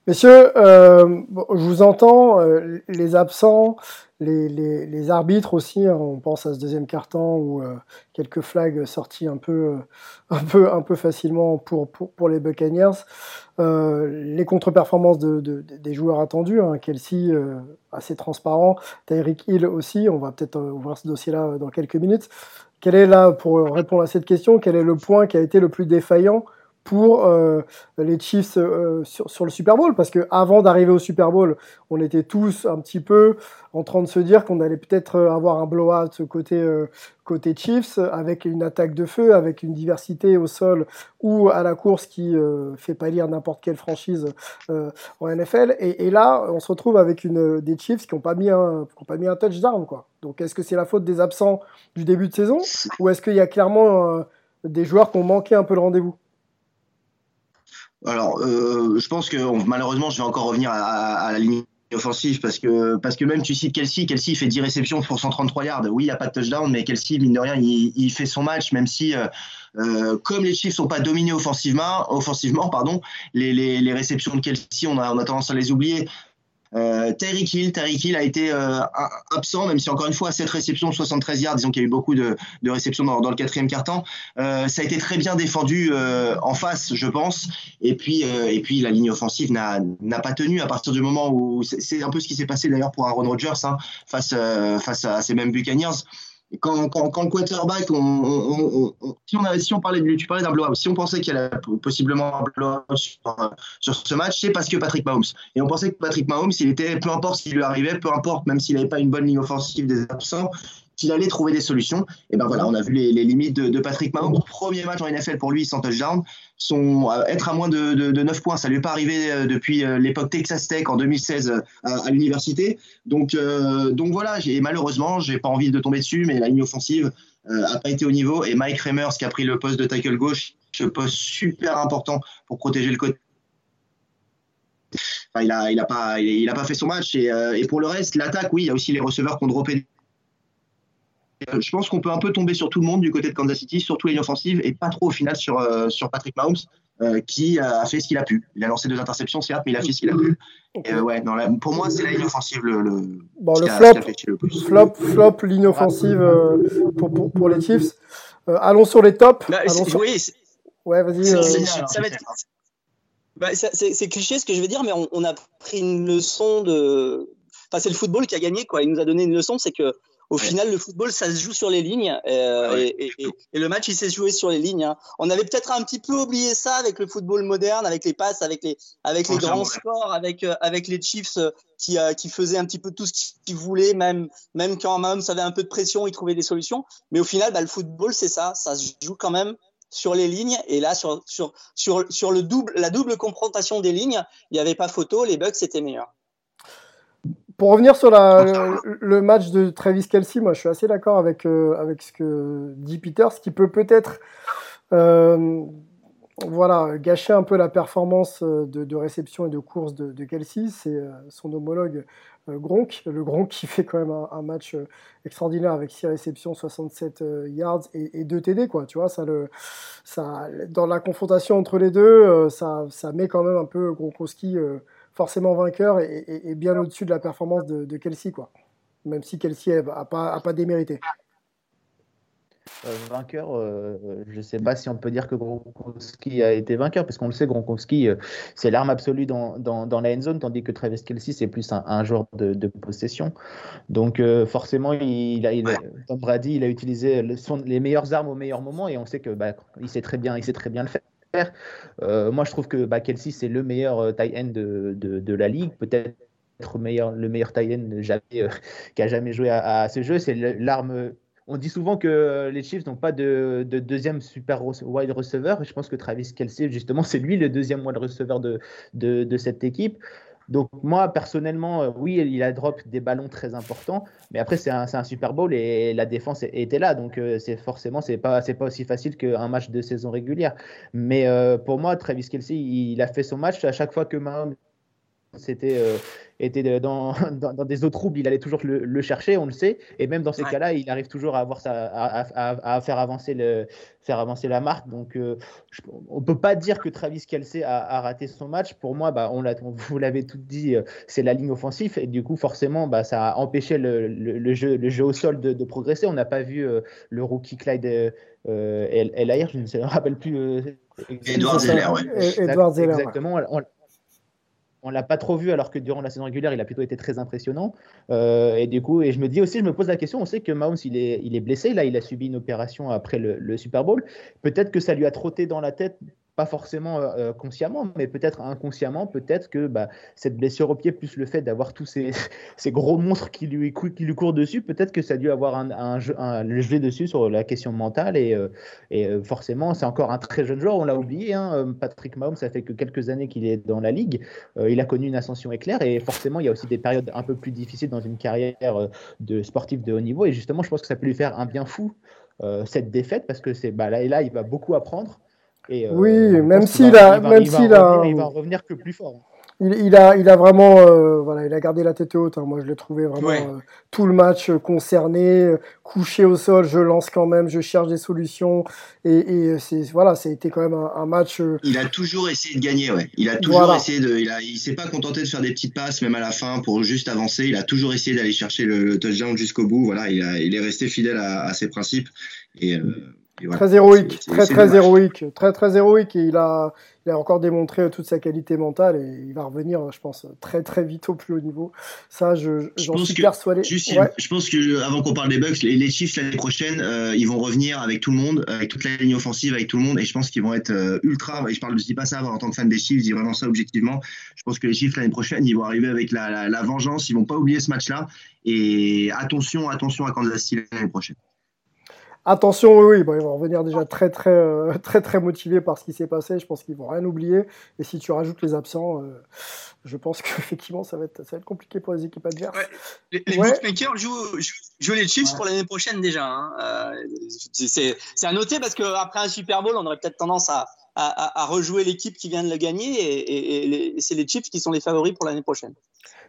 Messieurs, euh, je vous entends, euh, les absents, les, les, les, arbitres aussi, hein, on pense à ce deuxième carton où euh, quelques flags sortis un peu, (laughs) un peu, un peu facilement pour, pour, pour les Buccaneers. Euh, les contre-performances de, de, des joueurs attendus, hein, Kelsey assez transparent, Tyreek Hill aussi, on va peut-être ouvrir ce dossier-là dans quelques minutes. Quel est là, pour répondre à cette question, quel est le point qui a été le plus défaillant pour euh, les Chiefs euh, sur, sur, le Super Bowl parce que avant d'arriver au Super Bowl, on était tous un petit peu en train de se dire qu'on allait peut-être avoir un blowout côté euh, côté Chiefs avec une attaque de feu, avec une diversité au sol ou à la course qui euh, fait pâlir n'importe quelle franchise euh, en NFL. Et, et, là, on se retrouve avec une des Chiefs qui n'ont pas mis un qui ont pas mis un touchdown quoi. Donc est-ce que c'est la faute des absents du début de saison ou est-ce qu'il y a clairement des joueurs qui ont manqué un peu le rendez-vous? Alors, euh, je pense que malheureusement, je vais encore revenir à, la ligne offensive parce que, parce que même tu cites Kelsey, Kelsey fait 10 réceptions pour 133 yards. Oui, il n'y a pas de touchdown, mais Kelsey, mine de rien, il, fait son match, même si, euh, euh, comme les Chiefs sont pas dominés offensivement, offensivement pardon, les, réceptions de Kelsey, on a tendance à les oublier. Euh, Terry Hill, Terry Hill a été euh, absent, même si encore une fois, cette réception, 73 yards, disons qu'il y a eu beaucoup de, de réceptions dans, dans, le quatrième quart-temps. Euh, ça a été très bien défendu euh, en face, je pense. Et puis, euh, et puis la ligne offensive n'a pas tenu à partir du moment où c'est un peu ce qui s'est passé d'ailleurs pour Aaron Rodgers hein, face, euh, face à ces mêmes Buccaneers quand, quand, quand, le quarterback, si, on si on parlait de, tu parlais d'un blowout, si on pensait qu'il y avait possiblement un blowout sur, sur ce match, c'est parce que Patrick Mahomes. Et on pensait que Patrick Mahomes, il était, peu importe qui lui arrivait, peu importe, même s'il n'avait pas une bonne ligne offensive des absents, qu'il allait trouver des solutions. Et ben voilà, on a vu les, limites de, Patrick Mahomes. Premier match en NFL pour lui sans touchdown. Son, euh, être à moins de, de, de 9 points, ça lui est pas arrivé euh, depuis euh, l'époque Texas Tech en 2016 à, l'université. Donc, euh, donc voilà, malheureusement, j'ai pas envie de tomber dessus, mais la ligne offensive euh, a pas été au niveau. Et Mike Remers, qui a pris le poste de tackle gauche, ce poste super important pour protéger le côté il a, il a pas, fait son match. Et, et pour le reste, l'attaque, oui, il y a aussi les receveurs qui ont droppé je pense qu'on peut un peu tomber sur tout le monde du côté de Kansas City, surtout les offensives, et pas trop au final sur, euh, sur Patrick Mahomes, euh, qui a fait ce qu'il a pu. Il a lancé deux interceptions, certes, mais il a fait ce qu'il a pu. Okay. Et, euh, ouais, non, la, pour moi, c'est la ligne offensive le, le, bon, le flop, le plus. flop, flop, ligne offensive euh, pour, pour, pour, les Chiefs. Euh, allons sur les tops. Bah, sur... Oui, ouais, vas-y. Ça va être. Bah, c'est cliché ce que je veux dire, mais on, on a pris une leçon de. Enfin, c'est le football qui a gagné, quoi. Il nous a donné une leçon, c'est que au ouais. final, le football, ça se joue sur les lignes. Euh, ouais. et, et, et, le match, il s'est joué sur les lignes. Hein. On avait peut-être un petit peu oublié ça avec le football moderne, avec les passes, avec les, avec les grands scores, avec, euh, avec les Chiefs euh, qui, qui faisaient un petit peu tout ce qu'ils voulaient, même, même quand Mahomes avait un peu de pression, ils trouvaient des solutions. Mais au final, bah, le football, c'est ça. Ça se joue quand même sur les lignes. Et là, sur, sur, sur, sur le double, la double confrontation des lignes, il n'y avait pas photo, les Bucks étaient meilleurs. Pour revenir sur la, le, match de Travis Kelsey, moi je suis assez d'accord avec, euh, avec ce que dit Peter, ce qui peut peut-être euh, voilà, gâcher un peu la performance euh, de, réception et de course de, de Kelsey, c'est son homologue Gronk, le Gronk qui fait quand même un, match extraordinaire avec 6 réceptions, 67 yards et, 2 TD, quoi, tu vois, ça le, ça, dans la confrontation entre les deux, ça, ça met quand même un peu Gronkowski forcément vainqueur et, bien au-dessus de la performance de, Kelsey, quoi. Même si Kelsey n'a pas, a pas démérité. Euh, vainqueur, euh, je ne sais pas si on peut dire que Gronkowski a été vainqueur, parce qu'on le sait, Gronkowski, euh, c'est l'arme absolue dans, dans, la end zone, tandis que Travis Kelsey, c'est plus un, genre de, possession. Donc, forcément, il, a, il Tom Brady, il a utilisé les meilleures armes au meilleur moment, et on sait que bah, il sait très bien, il sait très bien le faire. Euh, moi, je trouve que bah, Kelsey, c'est le meilleur euh, tight end de, la ligue. Peut-être le meilleur tight end jamais, euh, (laughs) qui a jamais joué à, ce jeu. C'est l'arme. On dit souvent que les Chiefs n'ont pas de, de, deuxième super wide receiver. Je pense que Travis Kelsey, justement, (laughs) c'est lui le deuxième wide receiver de cette équipe. Donc moi, personnellement, euh, oui, il a drop des ballons très importants, mais après, c'est un, Super Bowl et la défense était là. Donc euh, c'est forcément, c'est pas, pas aussi facile qu'un match de saison régulière. Mais euh, pour moi, Travis Kelsey, il, a fait son match. À chaque fois que Mahomes c'était était (laughs) dans, dans, des eaux troubles, il allait toujours le, chercher, on le sait. Et même dans ces cas-là, il arrive toujours à, avoir sa, à, à, faire, avancer le, faire avancer la marque. Donc, euh, on ne peut pas dire que Travis Kelsey a, raté son match. Pour moi, bah, on vous l'avez tout dit, euh, c'est la ligne offensive. Et du coup, forcément, bah, ça a empêché le, le, jeu, le jeu au sol de, progresser. On n'a pas vu euh, le rookie Clyde euh, El, je ne me rappelle plus. Edward Zeller, Edward Zeller. Exactement. On l'a pas trop vu alors que durant la saison régulière, il a plutôt été très impressionnant. Euh, et du coup, et je me dis aussi, je me pose la question, on sait que Mahomes, il est, il est blessé. Là, il a subi une opération après le Super Bowl. Peut-être que ça lui a trotté dans la tête pas forcément euh, euh, consciemment, mais peut-être inconsciemment, peut-être que bah, cette blessure au pied, plus le fait d'avoir tous ces, (laughs) ces, gros monstres qui lui, qui lui courent dessus, peut-être que ça a dû avoir un, un, un, dessus sur la question mentale. Et, euh, et forcément, c'est encore un très jeune joueur, on l'a oublié. Hein, Patrick Mahomes, ça fait que quelques années qu'il est dans la ligue. il a connu une ascension éclair et forcément, il y a aussi des périodes un peu plus difficiles dans une carrière de sportif de haut niveau. Et justement, je pense que ça peut lui faire un bien fou. cette défaite parce que bah, là et là il va beaucoup apprendre euh, oui, même s'il a, même s'il a, il va revenir que plus fort. Il, a, il a vraiment, euh, voilà, il a gardé la tête haute. Hein. Moi, je l'ai trouvé vraiment euh, tout le match concerné, couché au sol. Je lance quand même, je cherche des solutions. Et, c'est, voilà, ça a été quand même un, match. Il a toujours essayé de gagner, ouais. Il a toujours essayé de, il a, il s'est pas contenté de faire des petites passes, même à la fin, pour juste avancer. Il a toujours essayé d'aller chercher le, touchdown jusqu'au bout. Voilà, il, a, il est resté fidèle à, à ses principes. Et Très héroïque, très très héroïque, très très héroïque et il a, il a encore démontré toute sa qualité mentale et il va revenir, je pense, très très vite au plus haut niveau. Ça, je, j'en suis persuadé. Je pense que avant qu'on parle des Bucks, les, Chiefs l'année prochaine, euh, ils vont revenir avec tout le monde, avec toute la ligne offensive, avec tout le monde et je pense qu'ils vont être euh, ultra. Et je parle, je dis pas ça en tant que fan des Chiefs, je dis vraiment ça objectivement. Je pense que les Chiefs l'année prochaine, ils vont arriver avec la, la, la vengeance, ils vont pas oublier ce match-là et attention, attention à Kansas City l'année prochaine. Attention, oui, ils vont revenir déjà très très euh, (laughs) très très motivés par ce qui s'est passé. Je pense qu'ils vont rien oublier. Et si tu rajoutes les absents, euh, je pense qu'effectivement (laughs) ça va être ça va être compliqué pour les équipes adverses. Les, bookmakers jouent, les Chiefs pour l'année prochaine déjà. Hein. Euh, c'est à noter parce qu'après un Super Bowl, on aurait peut-être tendance à, à, rejouer l'équipe qui vient de le gagner et, et c'est les Chiefs qui sont les favoris pour l'année prochaine.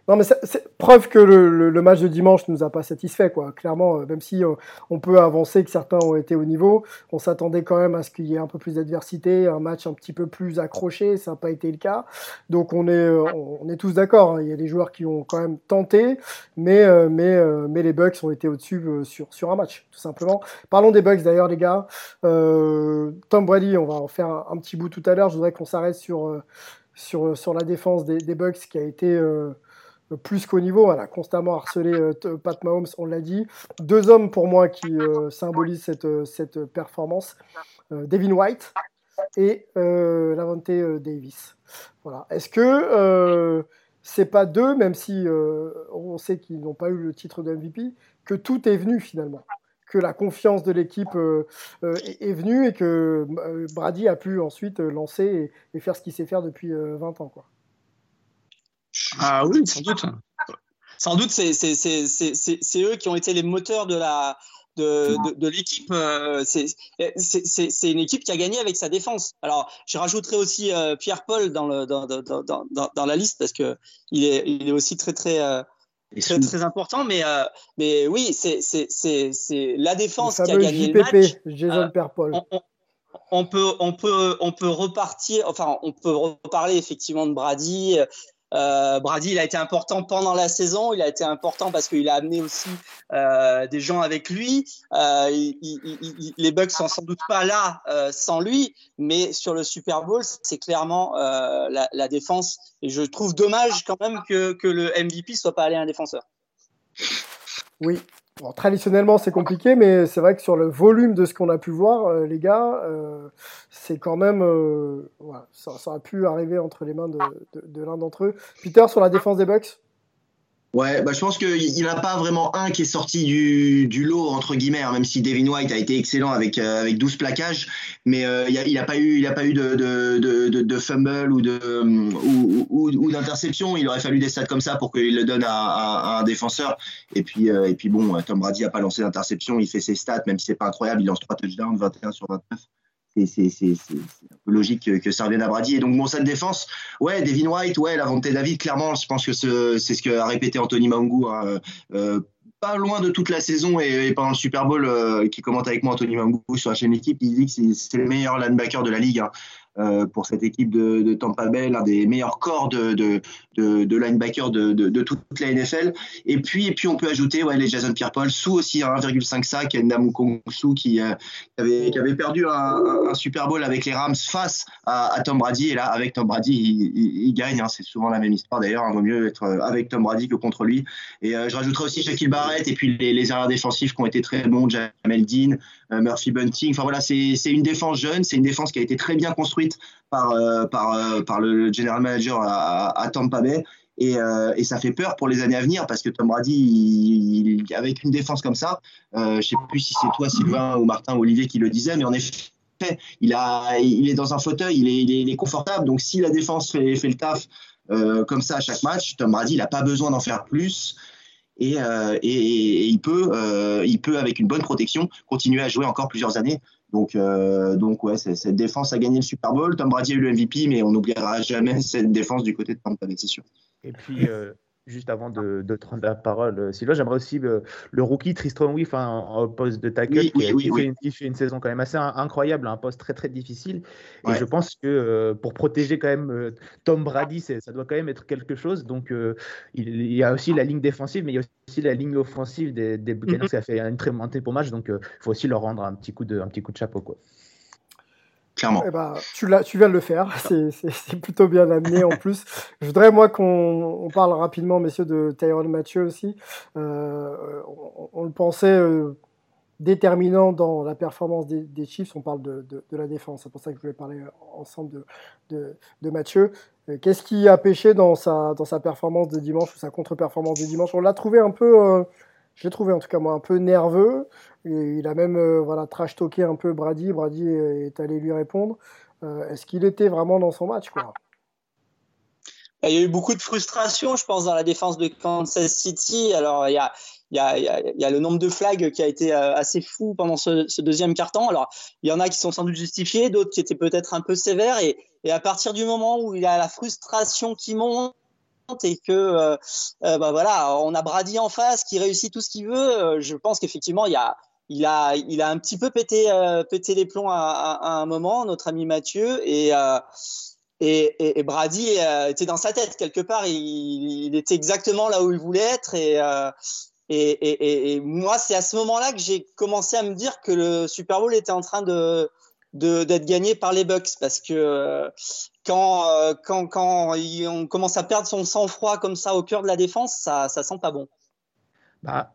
Non, mais c'est preuve que le, match de dimanche nous a pas satisfait, quoi. Clairement, euh, même si euh, on peut avancer que certains ont été au niveau, on s'attendait quand même à ce qu'il y ait un peu plus d'adversité, un match un petit peu plus accroché. Ça n'a pas été le cas. Donc on est, euh, on est tous d'accord. Hein. Il y a des joueurs qui ont quand même tenté, mais, mais, mais les Bucks ont été au-dessus sur, sur un match, tout simplement. Parlons des Bucks d'ailleurs, les gars. Tom Brady, on va en faire un, petit bout tout à l'heure. Je voudrais qu'on s'arrête sur, sur, sur la défense des, des Bucks qui a été plus qu'au niveau. A constamment harcelé euh, Pat Mahomes, on l'a dit. Deux hommes pour moi qui euh, symbolisent cette, euh, performance Devin White et Lavante Davis. Voilà. Est-ce que c'est pas deux, même si on sait qu'ils n'ont pas eu le titre de MVP, que tout est venu finalement? Que la confiance de l'équipe est, venue et que Brady a pu ensuite lancer et, faire ce qu'il sait faire depuis 20 ans. Ah (laughs) oui, sans doute. Sans doute, c'est eux qui ont été les moteurs de la, de, de, l'équipe. Euh, c'est une équipe qui a gagné avec sa défense. Alors, je rajouterai aussi euh, Pierre-Paul dans, le, dans, dans, dans, la liste parce que il est, il est aussi très, très, euh, très, très, important. Mais, mais oui, c'est la défense qui a gagné le match. Jason Pierre-Paul. On, peut, on, peut, on peut repartir, enfin, on peut reparler effectivement de Brady, euh, Brady, il a été important pendant la saison. Il a été important parce qu'il a amené aussi euh, des gens avec lui. Euh, les Bucks sont sans doute pas là sans lui, mais sur le Super Bowl, c'est clairement la, défense. Et je trouve dommage quand même que, que le MVP soit pas allé à un défenseur. Oui, traditionnellement, c'est compliqué, mais c'est vrai que sur le volume de ce qu'on a pu voir, euh, les gars, euh, c'est quand même. Euh, ça, ça, a pu arriver entre les mains de, de l'un d'entre eux. Peter, sur la défense des Bucks? Ouais, bah, je pense qu'il n'a pas vraiment un qui est sorti du, du lot, entre guillemets, hein, même si Devin White a été excellent avec, euh, avec 12 plaquages, mais euh, il n'a pas eu, il a pas eu de, de, de, de fumble ou, de, ou, ou, d'interception. Il aurait fallu des stats comme ça pour qu'il le donne à, à, un défenseur. Et puis, euh, et puis bon, Tom Brady n'a pas lancé d'interception, il fait ses stats, même si c'est pas incroyable, il lance 3 touchdowns, 21 sur 29 c'est un peu logique que, ça revienne à Brady. Et donc, ça de défense, ouais, Devin White, ouais, la vente David, clairement, je pense que c'est ce qu'a répété Anthony Mangou. Hein, euh, pas loin de toute la saison et, pendant le Super Bowl, euh, qui commente avec moi Anthony Mangou sur la chaîne équipe, il dit que c'est le meilleur linebacker de la ligue. Hein. Euh, pour cette équipe de, de, Tampa Bay, l'un des meilleurs corps de, de, de, de linebacker de, de, toute la NFL. Et puis, et puis on peut ajouter ouais, les Jason Pierre-Paul, sous aussi à 1,5 sac, Ndamu Sou qui, euh, avait, qui avait perdu un, un, Super Bowl avec les Rams face à, à, Tom Brady. Et là, avec Tom Brady, il, il, gagne. Hein. C'est souvent la même histoire d'ailleurs. Il vaut mieux être avec Tom Brady que contre lui. Et euh, je rajouterai aussi Shaquille Barrett et puis les, les arrières défensifs qui ont été très bons, Jamel Dean, Murphy Bunting. Enfin voilà, c'est une défense jeune, c'est une défense qui a été très bien construite par, euh, par, euh, par le general manager à, Tampa Bay. Et, euh, et, ça fait peur pour les années à venir parce que Tom Brady, avec une défense comme ça, je ne sais plus si c'est toi, Sylvain, ou Martin ou Olivier qui le disait, mais en effet, il, a, il est dans un fauteuil, il est, il est, confortable. Donc si la défense fait, fait le taf comme ça à chaque match, Tom Brady, il n'a pas besoin d'en faire plus. Et, et, et, il, peut, il peut, avec une bonne protection, continuer à jouer encore plusieurs années. Donc, euh, donc ouais, cette défense a gagné le Super Bowl. Tom Brady a eu le MVP, mais on n'oubliera jamais (laughs) cette défense du côté de Tampa Bay, c'est sûr. Et puis, euh, juste avant de, de prendre la parole, euh, Sylvain, j'aimerais aussi le, rookie Tristan Wiff en poste de tackle qui, fait une, saison quand même assez incroyable, un poste très très difficile. Et je pense que euh, pour protéger quand même euh, Tom Brady, ça doit quand même être quelque chose. Donc il, y a aussi la ligne défensive, mais il y a aussi la ligne offensive des, des Buccaneers qui a fait une très montée pour match. Donc il faut aussi leur rendre un petit coup de, un petit coup de chapeau. Quoi. Clairement. Eh ben, tu, tu viens de le faire, c'est plutôt bien amené en plus. Je voudrais, moi, qu'on parle rapidement, messieurs, de Tyrone Mathieu aussi. Euh, on, le pensait euh, déterminant dans la performance des, des Chiefs, on parle de, de, la défense, c'est pour ça que je voulais parler ensemble de, de Mathieu. Euh, qu'est-ce qui a pêché dans sa, dans sa performance de dimanche ou sa contre-performance de dimanche? On l'a trouvé un peu je l'ai trouvé en tout cas moi un peu nerveux. il a même euh, voilà trash talké un peu Brady. Brady est allé lui répondre. Euh, est-ce qu'il était vraiment dans son match quoi? Il y a eu beaucoup de frustration, je pense, dans la défense de Kansas City. Alors il y a il y, a, il y, a, le nombre de flags qui a été euh, assez fou pendant ce, ce deuxième carton. Alors, il y en a qui sont sans doute justifiés, d'autres qui étaient peut-être un peu sévères. Et, à partir du moment où il y a la frustration qui monte, et que euh, euh, bah voilà, on a Brady en face qui réussit tout ce qu'il veut. Euh, je pense qu'effectivement, il a, il a, un petit peu pété, pété les plombs à, un moment, notre ami Mathieu, et, et, et, Brady était dans sa tête quelque part. Il, il, était exactement là où il voulait être, et, et, et moi, c'est à ce moment-là que j'ai commencé à me dire que le Super Bowl était en train de d'être gagné par les Bucks parce que euh, quand, euh, quand, quand on commence à perdre son sang-froid comme ça au cœur de la défense, ça, ça sent pas bon. Bah,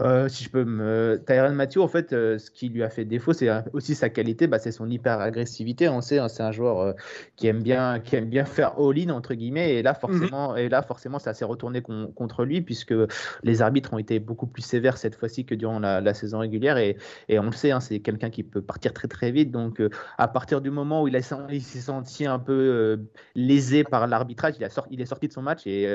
Euh, si je peux me. Tyron Matthew, en fait, euh, ce qui lui a fait défaut, c'est aussi sa qualité, bah, c'est son hyper-agressivité. On sait, hein, c'est un joueur euh, qui, aime bien, qui aime bien faire all-in, entre guillemets, et là, forcément, et là, forcément ça s'est retourné contre lui, puisque les arbitres ont été beaucoup plus sévères cette fois-ci que durant la, saison régulière, et, et on le sait, hein, c'est quelqu'un qui peut partir très très vite. Donc, à partir du moment où il, il s'est senti un peu lésé par l'arbitrage, il, il est sorti de son match, et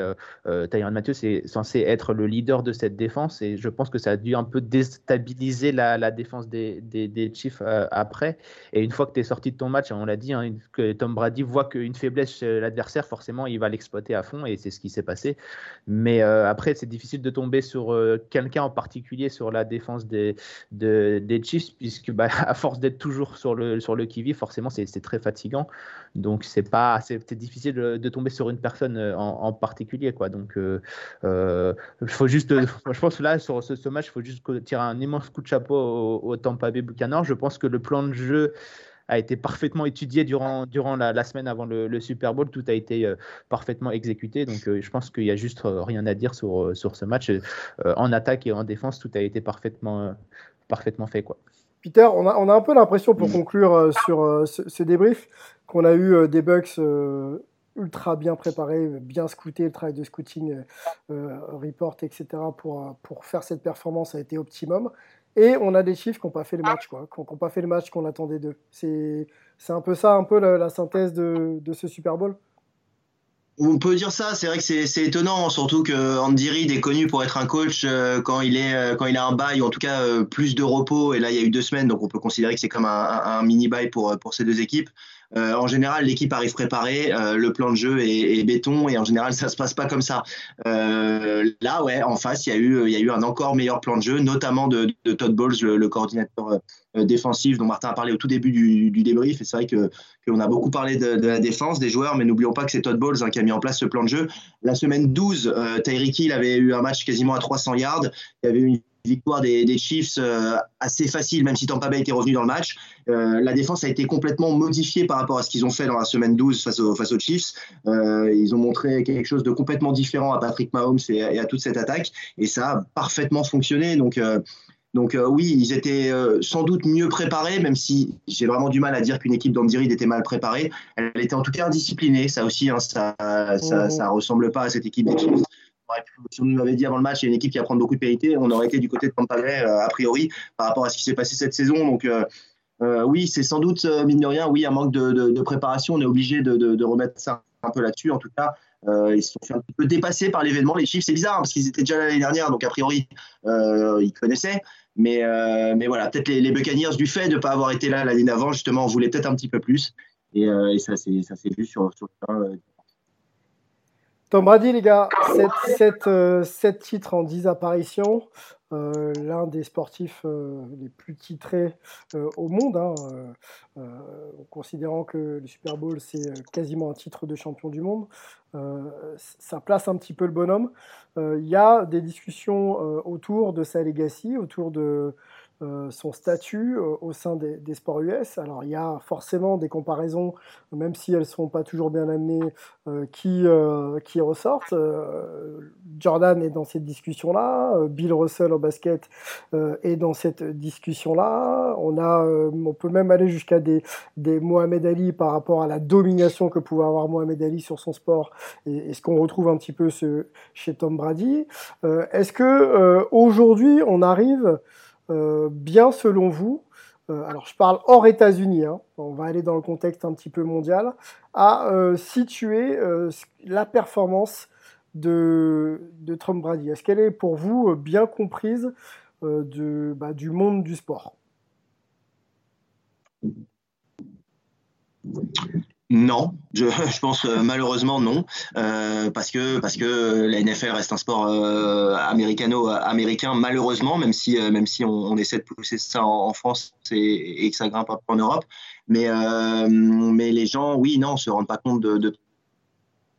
Tyron Matthew, c'est censé être le leader de cette défense, et je pense que ça a dû un peu déstabiliser la, défense des, Chiefs euh, après. Et une fois que tu es sorti de ton match, on l'a dit, hein, que Tom Brady voit qu'une faiblesse chez l'adversaire, forcément, il va l'exploiter à fond et c'est ce qui s'est passé. Mais euh, après, c'est difficile de tomber sur euh, quelqu'un en particulier sur la défense des, Chiefs, puisque bah, (laughs) à force d'être toujours sur le, sur le qui forcément, c'est très fatigant. Donc, c'est pas c'est difficile de, tomber sur une personne en, particulier. Quoi. Donc, il faut juste, (laughs) je pense là, sur ce match, il faut juste tirer un immense coup de chapeau au, Tampa Bay Buccaneers. Je pense que le plan de jeu a été parfaitement étudié durant, durant la, semaine avant le, Super Bowl. Tout a été euh, parfaitement exécuté. Donc, euh, je pense qu'il n'y a juste euh, rien à dire sur, sur ce match. en attaque et en défense, tout a été parfaitement, parfaitement fait. Quoi. Peter, on a, un peu l'impression, pour conclure sur ce, débrief, qu'on a eu des Bucks ultra bien préparé, bien scouté, le travail de scouting, euh, euh, report, etc. Pour, euh, faire cette performance a été optimum. Et on a des chiffres qui n'ont pas fait le match, quoi, qui n'ont pas fait le match qu'on attendait d'eux. C'est, un peu ça, un peu la, synthèse de, ce Super Bowl? On peut dire ça, c'est vrai que c'est étonnant, surtout que Andy Reid est connu pour être un coach quand il est quand il a un bail en tout cas plus de repos. Et là, il y a eu deux semaines, donc on peut considérer que c'est comme un, un, mini bail pour pour ces deux équipes. Euh, en général, l'équipe arrive préparée, euh, le plan de jeu est, béton et en général, ça se passe pas comme ça. Euh, là, ouais, en face, il y a eu, eu un encore meilleur plan de jeu, notamment de, Todd Bowles, le, coordinateur défensif dont Martin a parlé au tout début du, débrief. C'est vrai que qu'on a beaucoup parlé de, la défense des joueurs, mais n'oublions pas que c'est Todd Bowles hein, qui a mis en place ce plan de jeu. La semaine 12, Tyreek Hill avait eu un match quasiment à 300 yards. Il y avait une victoire des, Chiefs euh, assez facile, même si Tampa Bay était revenu dans le match. Euh, la défense a été complètement modifiée par rapport à ce qu'ils ont fait dans la semaine 12 face, face aux Chiefs. Euh, ils ont montré quelque chose de complètement différent à Patrick Mahomes et, à toute cette attaque, et ça a parfaitement fonctionné. Donc, donc oui, ils étaient sans doute mieux préparés, même si j'ai vraiment du mal à dire qu'une équipe d'Andy était mal préparée. Elle était en tout cas indisciplinée, ça aussi, hein, ça, ça, ça, ressemble pas à cette équipe des Chiefs si on nous avait dit avant le match, il y a une équipe qui va prendre beaucoup de pénalité, on aurait été du côté de Tampa euh, a priori, par rapport à ce qui s'est passé cette saison. Donc, euh, euh, oui, c'est sans doute, mine de rien, oui, un manque de, préparation. On est obligé de, remettre ça un peu là-dessus. En tout cas, ils se sont fait un peu dépasser par l'événement. Les chiffres, c'est bizarre hein, parce qu'ils étaient déjà l'année dernière, donc a priori, ils connaissaient. Mais, voilà, peut-être les, Buccaneers, du fait de ne pas avoir été là l'année d'avant, justement, voulaient peut-être un petit peu plus. Et, ça s'est vu sur, sur le terrain Tom Brady, les gars, 7, euh, titres en 10 apparitions. Euh, l'un des sportifs euh, les plus titrés au monde, hein, considérant que le Super Bowl, c'est quasiment un titre de champion du monde. ça place un petit peu le bonhomme. Il y a des discussions autour de sa legacy, autour de euh, son statut euh, au sein des, sports US. Alors il y a forcément des comparaisons, même si elles ne sont pas toujours bien amenées, euh, qui, qui ressortent. Jordan est dans cette discussion-là, Bill Russell au basket est dans cette discussion-là. On, a, on peut même aller jusqu'à des, des Mohamed Ali par rapport à la domination que pouvait avoir Mohamed Ali sur son sport et, ce qu'on retrouve un petit peu chez Tom Brady. Est-ce que aujourd'hui on arrive bien selon vous, euh, alors je parle hors États-Unis, hein, on va aller dans le contexte un petit peu mondial, à euh, situer la performance de, de Trump Brady. Est-ce qu'elle est pour vous bien comprise de, bah, du monde du sport? Non, je, (laughs) je, pense euh, malheureusement non, euh, parce que parce que la NFL reste un sport euh, américano-américain malheureusement, même si euh, même si on, on, essaie de pousser ça en, France et, et, que ça grimpe un peu en Europe, mais mais les gens, oui, non, se rendent pas compte de, de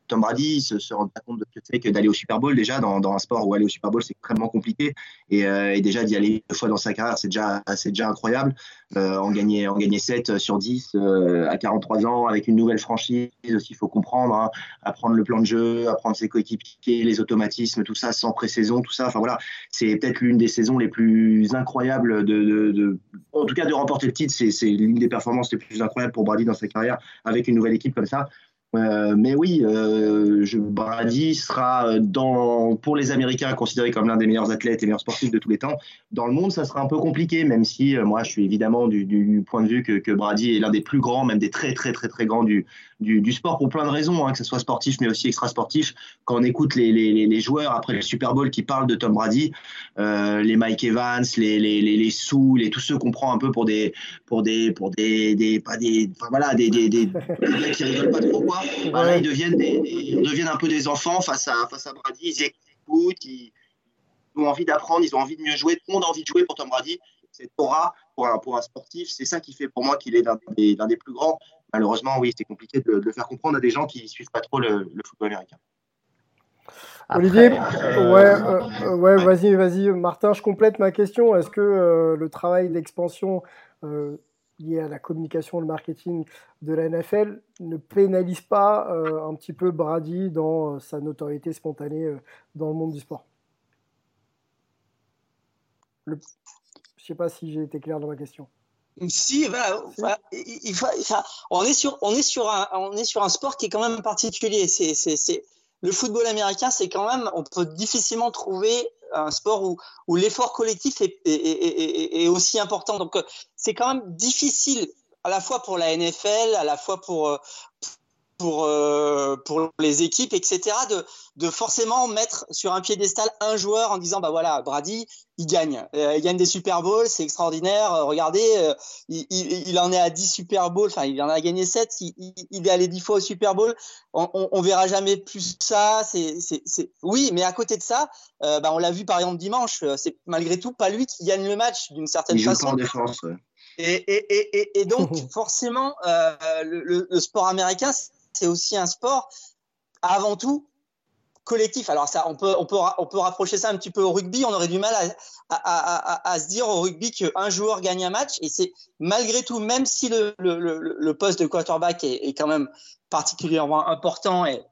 Tom Brady se, se rend pas compte de ce que c'est que d'aller au Super Bowl déjà dans, un sport où aller au Super Bowl c'est extrêmement compliqué. Et, euh, déjà d'y aller deux fois dans sa carrière c'est déjà déjà incroyable. Euh, en gagner en gagner 7 sur 10 euh, à 43 ans avec une nouvelle franchise aussi il faut comprendre hein, apprendre le plan de jeu apprendre ses coéquipiers les automatismes tout ça sans pré-saison tout ça. Enfin voilà. C'est peut-être l'une des saisons les plus incroyables de, de, en tout cas de remporter le titre c'est l'une des performances les plus incroyables pour Brady dans sa carrière avec une nouvelle équipe comme ça euh, mais oui, euh, je, Brady sera dans, pour les Américains considéré comme l'un des meilleurs athlètes et meilleurs sportifs de tous les temps. Dans le monde, ça sera un peu compliqué, même si euh, moi, je suis évidemment du, du point de vue que, que Brady est l'un des plus grands, même des très très très très grands du, du, du sport pour plein de raisons, hein, que ce soit sportif mais aussi extra sportif. Quand on écoute les, les, les joueurs après le Super Bowl qui parlent de Tom Brady, euh, les Mike Evans, les les les, les Sous, les tous ceux qu'on prend un peu pour des pour des pour des, des pas des enfin, voilà des des, des, qui rigolent pas trop quoi. Bah, là, ils deviennent des, ils deviennent un peu des enfants face à face à Brady. Ils écoutent, ils ont envie d'apprendre, ils ont envie de mieux jouer. Tout le monde a envie de jouer pour Tom Brady. Cette aura pour un, pour un sportif, c'est ça qui fait pour moi qu'il est l'un des, des plus grands malheureusement, oui, c'est compliqué de, de, le faire comprendre à des gens qui ne suivent pas trop le, le football américain. Après, Olivier, euh... ouais, euh, ouais vas-y, vas-y, Martin, je complète ma question. Est-ce que euh, le travail d'expansion euh, lié à la communication, le marketing de la NFL ne pénalise pas un petit peu Brady dans sa notoriété spontanée dans le monde du sport? Le... Je ne sais pas si j'ai été clair dans ma question. Si, voilà, il on est sur, on est sur un, on est sur un sport qui est quand même particulier. C'est, c'est, c'est le football américain, c'est quand même, on peut difficilement trouver un sport où, où l'effort collectif est, est, est, est, aussi important. Donc, c'est quand même difficile à la fois pour la NFL, à la fois pour pour, euh, pour les équipes, etc., de, de forcément mettre sur un piédestal un joueur en disant, bah voilà, Brady, il gagne. Euh, il gagne des Super Bowls, c'est extraordinaire. Euh, regardez, euh, il, il, il, en est à 10 Super Bowls, enfin, il en a gagné 7, il, il, est allé 10 fois au Super Bowl. On, on, on verra jamais plus ça. C'est, c'est, c'est... Oui, mais à côté de ça, euh, bah, on l'a vu par exemple dimanche, c'est malgré tout pas lui qui gagne le match d'une certaine il façon. Joue pas en défense, ouais. et, et, et, et, donc, (laughs) forcément, euh, le, sport américain, c'est aussi un sport avant tout collectif. Alors ça, on peut, on peut, on peut rapprocher ça un petit peu au rugby. On aurait du mal à, à, se dire au rugby qu'un joueur gagne un match. Et c'est malgré tout, même si le, le, le poste de quarterback est, est, quand même particulièrement important et,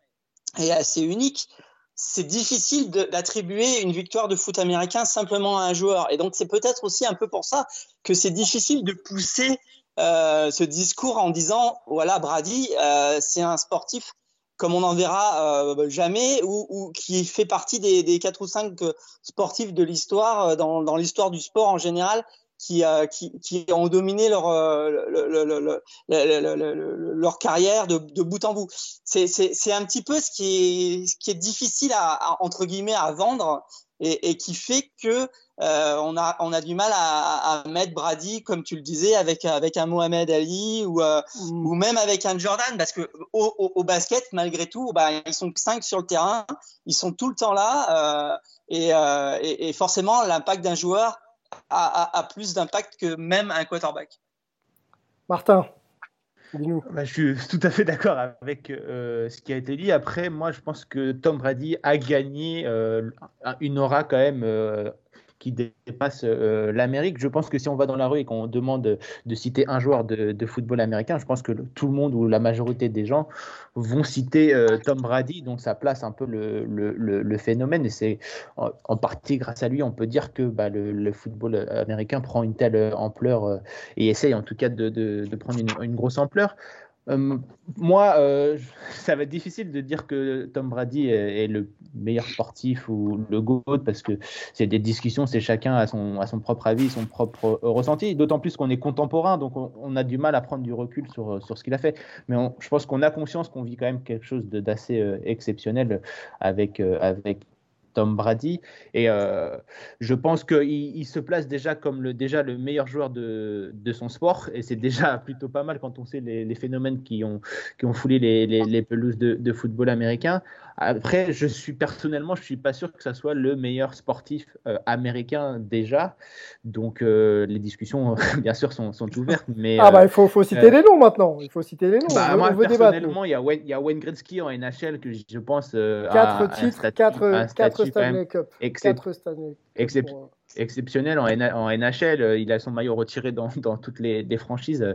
et assez unique, c'est difficile d'attribuer une victoire de foot américain simplement à un joueur. Et donc c'est peut-être aussi un peu pour ça que c'est difficile de pousser euh, ce discours en disant voilà Brady euh, c'est un sportif comme on n'en verra euh, jamais ou, ou, qui fait partie des, des 4 ou 5 sportifs de l'histoire dans, dans l'histoire du sport en général qui, qui, qui ont dominé leur, le, le, le, leur carrière de, de, bout en bout. C'est un petit peu ce qui est, ce qui est difficile à, à entre guillemets à vendre et, et qui fait que euh, on, a, on a du mal à, à, mettre Brady, comme tu le disais, avec, avec un Mohamed Ali ou, euh, mmh. ou même avec un Jordan, parce que au, au, au basket, malgré tout, bah, ils sont cinq sur le terrain, ils sont tout le temps là, euh, et, euh, et, et, forcément, l'impact d'un joueur a, a, a plus d'impact que même un quarterback. Martin. Bah, je suis tout à fait d'accord avec euh, ce qui a été dit. Après, moi, je pense que Tom Brady a gagné euh, une aura quand même euh, qui dépasse euh, l'Amérique. Je pense que si on va dans la rue et qu'on demande de citer un joueur de, football américain, je pense que tout le monde ou la majorité des gens vont citer euh, Tom Brady, donc ça place un peu le, phénomène. Et c'est en, partie grâce à lui, on peut dire que bah, le, football américain prend une telle ampleur euh, et essaye en tout cas de, prendre une grosse ampleur. Euh, moi, euh, (laughs) ça va être difficile de dire que Tom Brady est, le meilleur sportif ou le GOAT parce que c'est des discussions, c'est chacun à son, à son propre avis, son propre ressenti, d'autant plus qu'on est contemporain, donc on, a du mal à prendre du recul sur, sur ce qu'il a fait. Mais je pense qu'on a conscience qu'on vit quand même quelque chose d'assez euh, exceptionnel avec, avec Tom Brady. Et euh, je pense qu'il il se place déjà comme le, meilleur joueur de, de son sport. Et c'est déjà plutôt pas mal quand on sait les, phénomènes qui ont, foulé les, pelouses de, football américain. Après, je suis personnellement, je suis pas sûr que ça soit le meilleur sportif euh, américain déjà. Donc, euh, les discussions, (laughs) bien sûr, sont, sont ouvertes. Mais, ah, bah, il faut, faut citer les noms maintenant. Il faut citer les noms. Bah, moi, personnellement, il y, a Wayne, il y a Wayne Gretzky en NHL que je pense. 4 titres, 4 Stanley Cup. 4 Stanley Cup exceptionnel en, NHL. Il a son maillot retiré dans, (laughs) dans toutes les, franchises,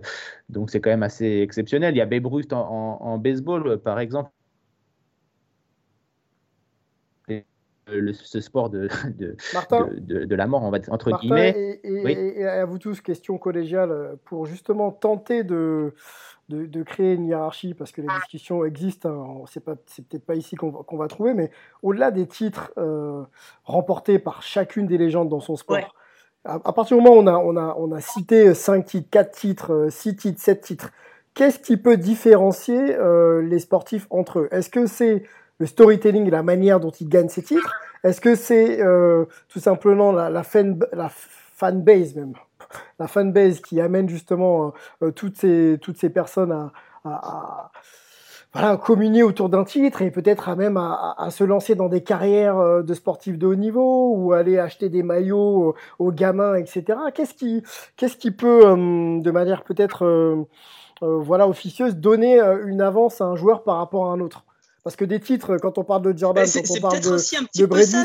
donc c'est quand même assez exceptionnel. Il y a Babe Ruth en baseball, par exemple. Ce sport (laughs) de, de, de, la mort, on va entre guillemets. Et, à vous tous, question collégiale, euh, pour justement tenter de, de, créer une hiérarchie, parce que les discussions existent, hein, c'est peut-être pas ici qu'on va, trouver, mais au-delà des titres euh, remportés par chacune des légendes dans son sport, à, partir du moment où on a, on a, on a cité 5 titres, 4 titres, 6 euh, titres, 7 titres, qu'est-ce qui peut différencier les sportifs entre eux? Est-ce que c'est le storytelling et la manière dont il gagne ses titres Est-ce que c'est euh, tout simplement la, fan, la fanbase même la fanbase qui amène justement euh, euh, toutes, ces, toutes ces personnes à, communier autour d'un titre et peut-être à même à, à, se lancer dans des carrières de sportifs de haut niveau ou aller acheter des maillots aux gamins, etc. Qu'est-ce qui, qu'est-ce qui peut, de manière peut-être voilà officieuse, donner une avance à un joueur par rapport à un autre? Parce que des titres, quand on parle de Jordan, quand on parle de, de Brady,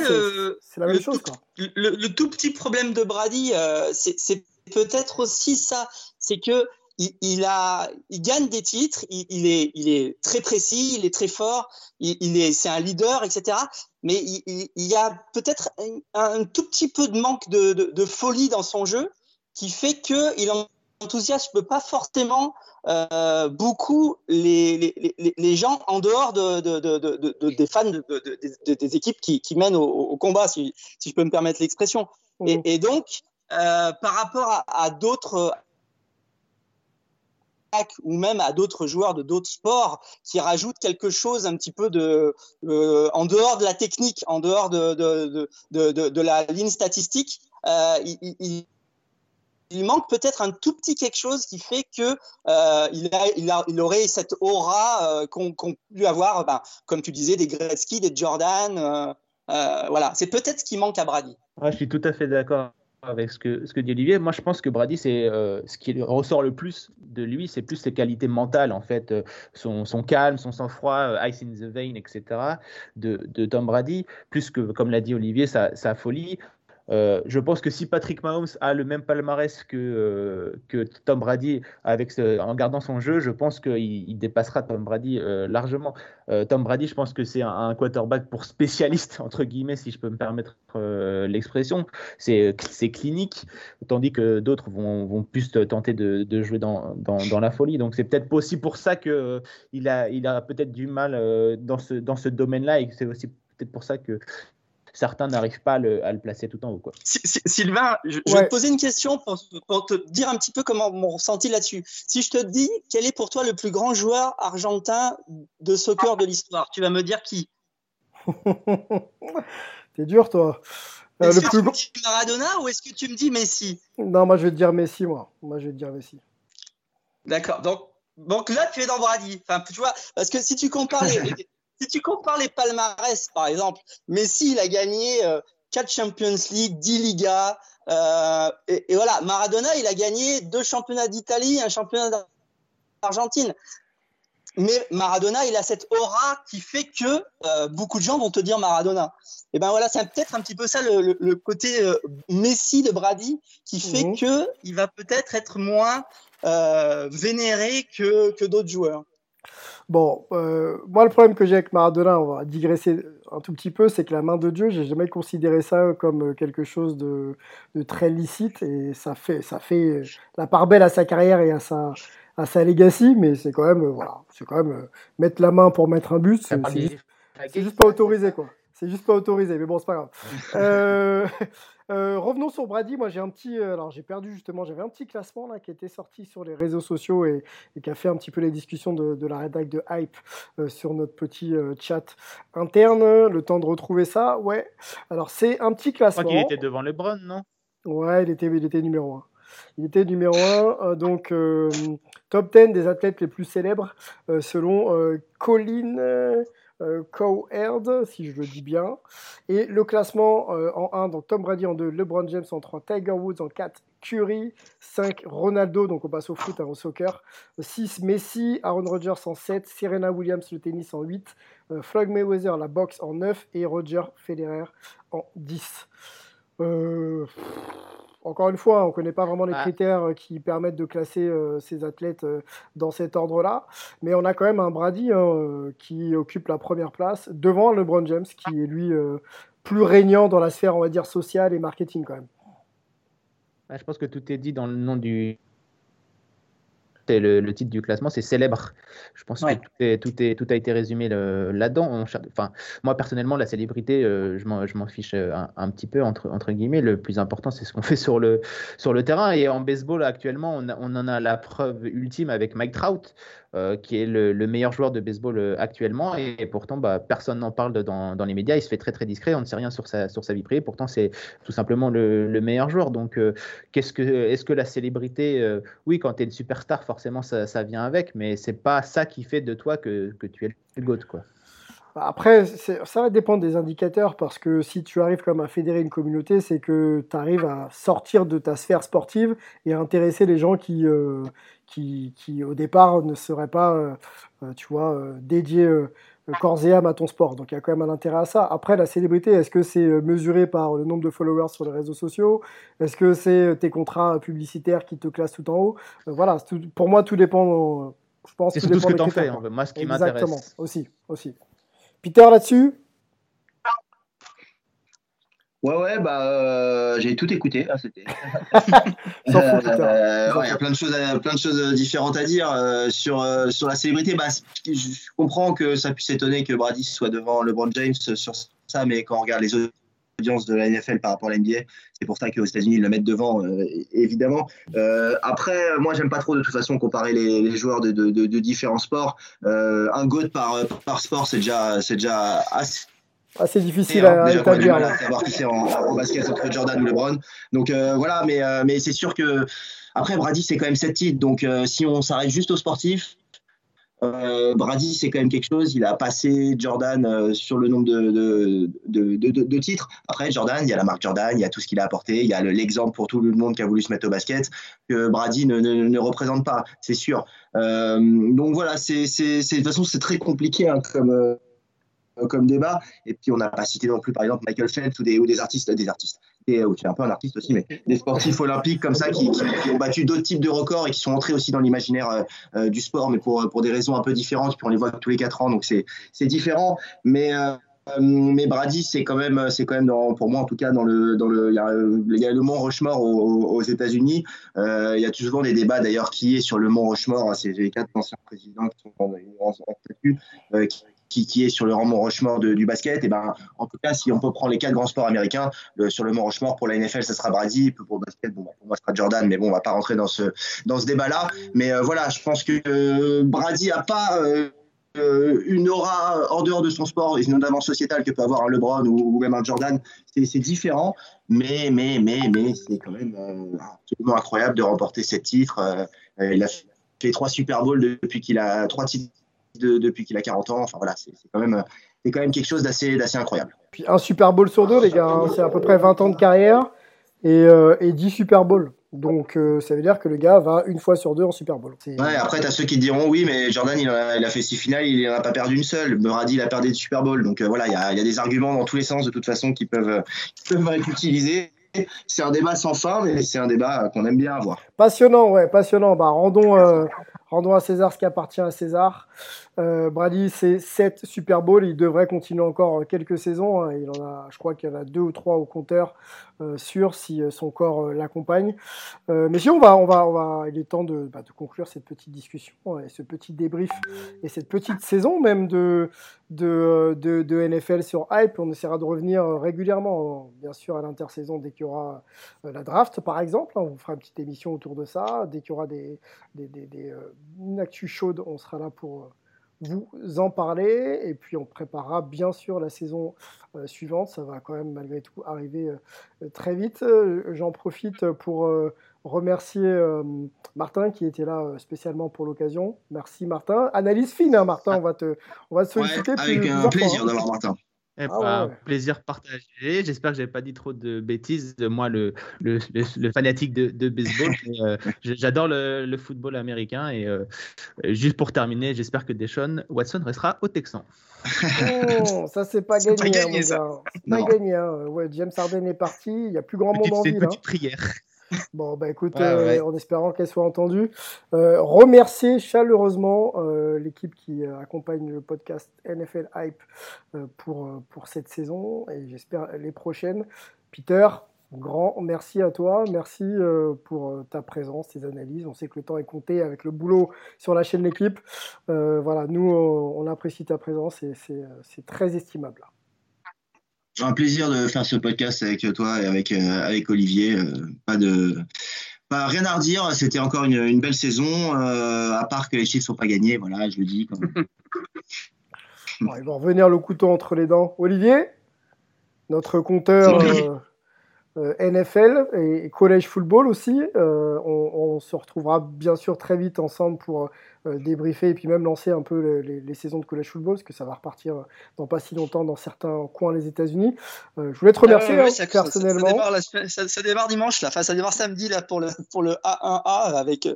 c'est la même chose. Quoi. Le, tout petit problème de Brady, euh, c'est peut-être aussi ça. C'est que il, a, il gagne des titres, il, est, il est très précis, il est très fort, il, est, c'est un leader, etc. Mais il, y a peut-être un, tout petit peu de manque de, de, folie dans son jeu qui fait qu'il enthousiasme pas forcément euh, beaucoup les, les, les, gens en dehors de, de, de, des fans des équipes qui, qui mènent au, combat, si, si, je peux me permettre l'expression. Et, et, donc, euh, par rapport à, d'autres ou même à d'autres joueurs de d'autres sports qui rajoutent quelque chose un petit peu de euh, en dehors de la technique, en dehors de, de, de, de la ligne statistique, euh, il, il manque peut-être un tout petit quelque chose qui fait que euh, il, a, il, a, il, aurait cette aura euh, qu'ont pu avoir, ben, comme tu disais, des Gretzky, des Jordan. Euh, voilà, c'est peut-être ce qui manque à Brady. je suis tout à fait d'accord avec ce que, ce que dit Olivier. Moi, je pense que Brady, ce qui ressort le plus de lui, c'est plus ses qualités mentales, en fait, son, son calme, son sang-froid, ice in the vein, etc. de, de Tom Brady, plus que, comme l'a dit Olivier, sa, sa folie. Euh, je pense que si Patrick Mahomes a le même palmarès que, euh, Tom Brady en gardant son jeu, je pense qu'il dépassera Tom Brady euh, largement. Tom Brady, je pense que c'est un, quarterback pour spécialiste, (laughs) entre guillemets, si je peux me permettre l'expression. C'est clinique, tandis que d'autres vont, vont, plus tenter de, jouer dans, la folie. Donc c'est peut-être aussi pour ça qu'il il a, il a peut-être du mal dans ce, dans ce domaine-là et c'est aussi peut-être pour ça que certains n'arrivent pas à le, placer tout en haut. Quoi. Sylvain, je, vais te poser une question pour, te dire un petit peu comment mon ressenti là-dessus. Si je te dis quel est pour toi le plus grand joueur argentin de soccer de l'histoire, tu vas me dire qui? (laughs) T'es dur, toi. Euh, est-ce que tu me dis Maradona ou est-ce que tu me dis Messi? Non, moi je vais te dire Messi, moi. Moi je vais te dire Messi. D'accord. Donc, donc là, tu es dans Brady. Enfin, tu vois, parce que si tu compares les, (laughs) si tu compares les palmarès, par exemple, Messi, il a gagné euh, 4 Champions League, 10 Ligas, euh, et, et, voilà, Maradona, il a gagné deux championnats d'Italie, un championnat d'Argentine. Mais Maradona, il a cette aura qui fait que euh, beaucoup de gens vont te dire Maradona. Et ben voilà, c'est peut-être un petit peu ça le, le, le côté euh, Messi de Brady qui fait mmh. que il va peut-être être moins vénéré que, que d'autres joueurs. Bon, euh, moi, le problème que j'ai avec Maradona, on va digresser un tout petit peu, c'est que la main de Dieu, j'ai jamais considéré ça comme quelque chose de, de, très licite et ça fait, ça fait la part belle à sa carrière et à sa, à sa legacy, mais c'est quand même, voilà, c'est quand même euh, mettre la main pour mettre un but, c'est juste, juste pas autorisé, quoi. C'est juste pas autorisé, mais bon, c'est pas grave. Euh, (laughs) euh, revenons sur Brady. Moi, j'ai un petit. Euh, alors, j'ai perdu justement. J'avais un petit classement là qui était sorti sur les réseaux sociaux et, qui a fait un petit peu les discussions de, la rédac de Hype sur notre petit chat interne. Le temps de retrouver ça. Ouais. Alors, c'est un petit classement. Je crois qu'il était devant LeBron, non? Ouais, il était, il était numéro 1. Il était numéro 1, donc top 10 des athlètes les plus célèbres selon Colin euh, Cowherd, si je le dis bien. Et le classement euh, en 1, donc Tom Brady en 2, LeBron James en 3, Tiger Woods en 4, Curry, 5, Ronaldo, donc on passe au foot, hein, au soccer, 6, Messi, Aaron Rodgers en 7, Serena Williams, le tennis en 8, euh, Floyd Mayweather, la boxe en 9 et Roger Federer en 10. Euh, encore une fois, on ne connaît pas vraiment les critères euh, qui permettent de classer euh, ces athlètes euh, dans cet ordre-là. Mais on a quand même un Brady hein, qui occupe la première place devant LeBron James, qui est lui euh, plus régnant dans la sphère, on va dire, sociale et marketing quand même. Ouais, je pense que tout est dit dans le nom du. C'est le, le titre du classement, c'est célèbre. Je pense Ouais. que tout, est, tout, est, tout a été résumé là-dedans. Enfin, moi, personnellement, la célébrité, euh, je m'en fiche euh, un, un petit peu, entre, entre guillemets. Le plus important, c'est ce qu'on (laughs) fait sur le, sur le terrain. Et en baseball, actuellement, on, a- on en a la preuve ultime avec Mike Trout, euh, qui est le, le meilleur joueur de baseball euh, actuellement. Et, pourtant, bah, personne n'en parle dans, les médias. Il se fait très, très discret. On ne sait rien sur sa, sur sa vie privée. Pourtant, c'est tout simplement le, le meilleur joueur. Donc, euh, qu'est-ce que, est-ce que la célébrité, oui, quand tu es une superstar, forcément, ça, ça vient avec, mais c'est pas ça qui fait de toi que, que tu es le GOAT, quoi. Après, ça va dépendre des indicateurs parce que si tu arrives comme à fédérer une communauté, c'est que tu arrives à sortir de ta sphère sportive et à intéresser les gens qui, euh, qui, qui, au départ, ne seraient pas, euh, euh, tu vois, euh, dédiés corps et âme à ton sport. Donc il y a quand même un intérêt à ça. Après, la célébrité, est-ce que c'est mesuré par le nombre de followers sur les réseaux sociaux? Est-ce que c'est tes contrats publicitaires qui te classent tout en haut? Euh, Voilà, tout- pour moi, tout dépend. Je pense C'est tout ce que tu en fais. fait. Moi, ce qui Exactement, m'intéresse. aussi, aussi. Peter là-dessus? Ouais, ouais, bah, euh, j'ai tout écouté. c'était. (laughs) Peter. Euh, ouais, Il y a plein de choses, à- plein de choses différentes à dire euh, sur euh, sur la célébrité. Bah, je comprends que ça puisse étonner que Brady soit devant LeBron James sur ça, mais quand on regarde les audiences de la NFL par rapport à la NBA, c'est pour ça qu'aux États-Unis ils le mettent devant, euh, évidemment. Euh, après, moi, j'aime pas trop de toute façon comparer les, les joueurs de, de, de, de différents sports. Euh, un goat par par sport, c'est déjà déjà assez assez difficile hein, à déjà établir. à savoir qui c'est en, en basket entre Jordan ou LeBron. Donc euh, voilà, mais, euh, mais c'est sûr que après Brady c'est quand même 7 titres. Donc euh, si on s'arrête juste aux sportifs, euh, Brady c'est quand même quelque chose. Il a passé Jordan euh, sur le nombre de, de, de, de- titres. Après Jordan, il y a la marque Jordan, il y a tout ce qu'il a apporté, il y a le- l'exemple pour tout le monde qui a voulu se mettre au basket que Brady ne, ne, ne représente pas, c'est sûr. Euh, donc voilà, c'est- de toute façon c'est très compliqué hein, comme euh, comme débat. Et puis, on n'a pas cité non plus, par exemple, Michael Phelps ou des, ou des artistes, des artistes, et, ou tu es un peu un artiste aussi, mais des sportifs olympiques comme ça qui, qui- ont battu d'autres types de records et qui sont entrés aussi dans l'imaginaire euh, euh, du sport, mais pour, pour des raisons un peu différentes. Puis on les voit tous les quatre ans, donc c'est différent. Mais. euh, euh, mais Brady, c'est quand même, c'est quand même dans, pour moi en tout cas dans le, dans le, il y a, euh, le Mont Rushmore aux, États-Unis. Euh, il y a souvent des débats d'ailleurs qui est sur le Mont Rushmore. C'est les quatre anciens présidents qui sont en, en, en statut, euh, qui, qui, est sur le Mont Rushmore de- du basket. Et ben, en tout cas, si on peut prendre les quatre grands sports américains, sur le Mont Rushmore pour la NFL, ça sera Brady. Pour le basket, bon, pour moi, ce sera Jordan. Mais bon, on va pas rentrer dans ce, dans ce débat-là. Mais euh, voilà, je pense que euh, Brady a pas euh, une aura en dehors de son sport, et notamment sociétale, que peut avoir un LeBron ou, même un Jordan. C'est différent, mais, mais, mais, mais c'est quand même absolument incroyable de remporter ces titres. Il a fait trois Super Bowls depuis qu'il a trois titres de- depuis qu'il a 40 ans. Enfin voilà, c'est quand même, c'est quand même quelque chose d'assez, d'assez incroyable. Puis un Super Bowl sur deux, les gars, hein, c'est à peu près 20 ans de carrière et, euh, et 10 Super Bowls. Donc euh, ça veut dire que le gars va une fois sur deux en Super Bowl. Ouais, après, tu as ceux qui te diront oui, mais Jordan, il a, il a fait six finales, il n'en a pas perdu une seule. Brady, il a perdu de Super Bowl. Donc euh, voilà, il y a, y a des arguments dans tous les sens, de toute façon, qui peuvent, euh, qui peuvent être utilisés. C'est un débat sans fin, mais c'est un débat euh, qu'on aime bien avoir. Passionnant, ouais, passionnant. Bah, rendons, euh, rendons à César ce qui appartient à César. Euh, Brady, c'est 7 Super Bowls. Il devrait continuer encore euh, quelques saisons. hein. Il en a, je crois qu'il y en a deux ou trois au compteur euh, sûr si son corps l'accompagne. Mais si on va, on va, on va, il est temps de, bah, conclure cette petite discussion hein, et ce petit débrief et cette petite saison même de, NFL sur Hype. On essaiera de revenir régulièrement, bien sûr, à l'intersaison dès qu'il y aura la draft, par exemple. hein. On fera une petite émission autour de ça. Dès qu'il y aura des, une actu chaude, on sera là pour euh, vous en parler. Et puis, on préparera bien sûr la saison euh, suivante. Ça va quand même, malgré tout, arriver euh, très vite. J'en profite pour euh, remercier Martin qui était là spécialement pour l'occasion. Merci Martin. Analyse fine, hein, Martin. On va te, on va solliciter. avec un plaisir hein. d'avoir Martin. Eh ah ben, Plaisir partagé. J'espère que j'ai pas dit trop de bêtises. Moi, le, le, le, fanatique de, de baseball, (laughs) euh, j'adore le, football américain. Et euh, juste pour terminer, j'espère que Deshaun Watson restera au Texan. Oh, ça c'est pas (laughs) gagné, pas gagné, ça. pas gagné. Hein. Ouais, James Harden est parti. Il y a plus grand monde en ville. C'est une petite prière. Bon, bah écoute, euh, en espérant qu'elle soit entendue. Euh, remercier chaleureusement euh, l'équipe qui accompagne le podcast NFL Hype pour, pour cette saison et j'espère les prochaines. Peter, grand merci à toi. Merci pour ta présence, tes analyses. On sait que le temps est compté avec le boulot sur la chaîne L'équipe. voilà, nous, on apprécie ta présence et c'est très estimable. Un plaisir de faire ce podcast avec toi et avec, euh, avec Olivier. Euh, pas de. Pas, rien à redire, c'était encore une, belle saison, euh, à part que les chiffres ne sont pas gagnés, voilà, je le dis. (laughs) bon, il va revenir le couteau entre les dents. Olivier, notre compteur NFL et collège football aussi. Euh, on, se retrouvera bien sûr très vite ensemble pour euh, débriefer et puis même lancer un peu les, saisons de collège football, parce que ça va repartir dans pas si longtemps dans certains coins des États-Unis. je voulais te remercier hein, personnellement. Ça, démarre, dimanche, là. Enfin, ça démarre samedi là, pour, le, pour le A1A avec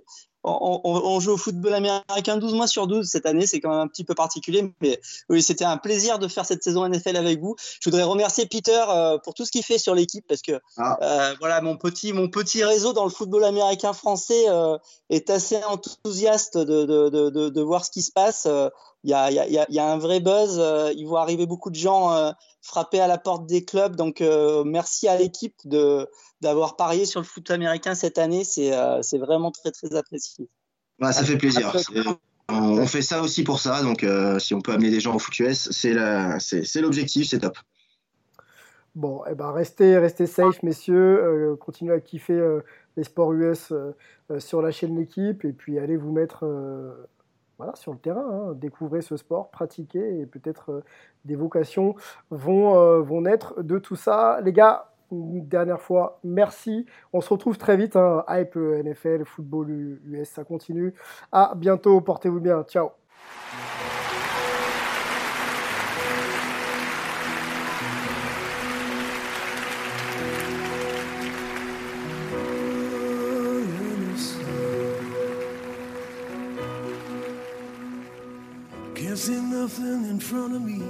on, joue au football américain 12 mois sur 12 cette année, c'est quand même un petit peu particulier, mais oui, c'était un plaisir de faire cette saison NFL avec vous. Je voudrais remercier Peter euh, pour tout ce qu'il fait sur l'équipe parce que ah. euh, voilà mon petit mon petit réseau dans le football américain français euh, est assez enthousiaste de, de, de, de, voir ce qui se passe. Il y a, y, a, y, a, un vrai buzz. il voit arriver beaucoup de gens frapper à la porte des clubs. Donc merci à l'équipe de d'avoir parié sur le foot américain cette année, c'est euh, vraiment très très apprécié. ça fait plaisir. On, fait ça aussi pour ça, donc euh, si on peut amener des gens au foot US, c'est l'objectif, c'est top. Bon, eh ben restez, restez safe, messieurs. Euh, continuez à kiffer les sports US sur la chaîne L'équipe et puis allez vous mettre voilà, sur le terrain, hein. découvrez ce sport, pratiquez et peut-être des vocations vont, vont naître de tout ça. Les gars, une dernière fois, merci. On se retrouve très vite. Hein. Hype NFL, football US, ça continue. À bientôt. Portez-vous bien. Ciao. See nothing in front of me.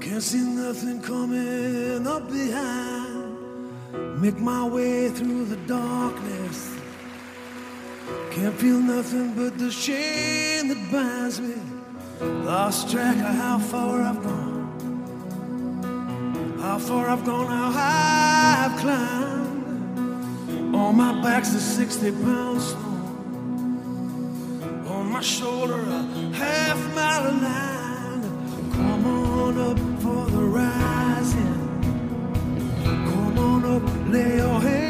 Can't see nothing coming up behind. Make my way through the darkness. Can't feel nothing but the shame that binds me. Lost track of how far I've gone. How far I've gone, how high I've climbed. On my back's a 60 pound my shoulder a half mile of line. Come on up for the rising. Come on up, lay your head.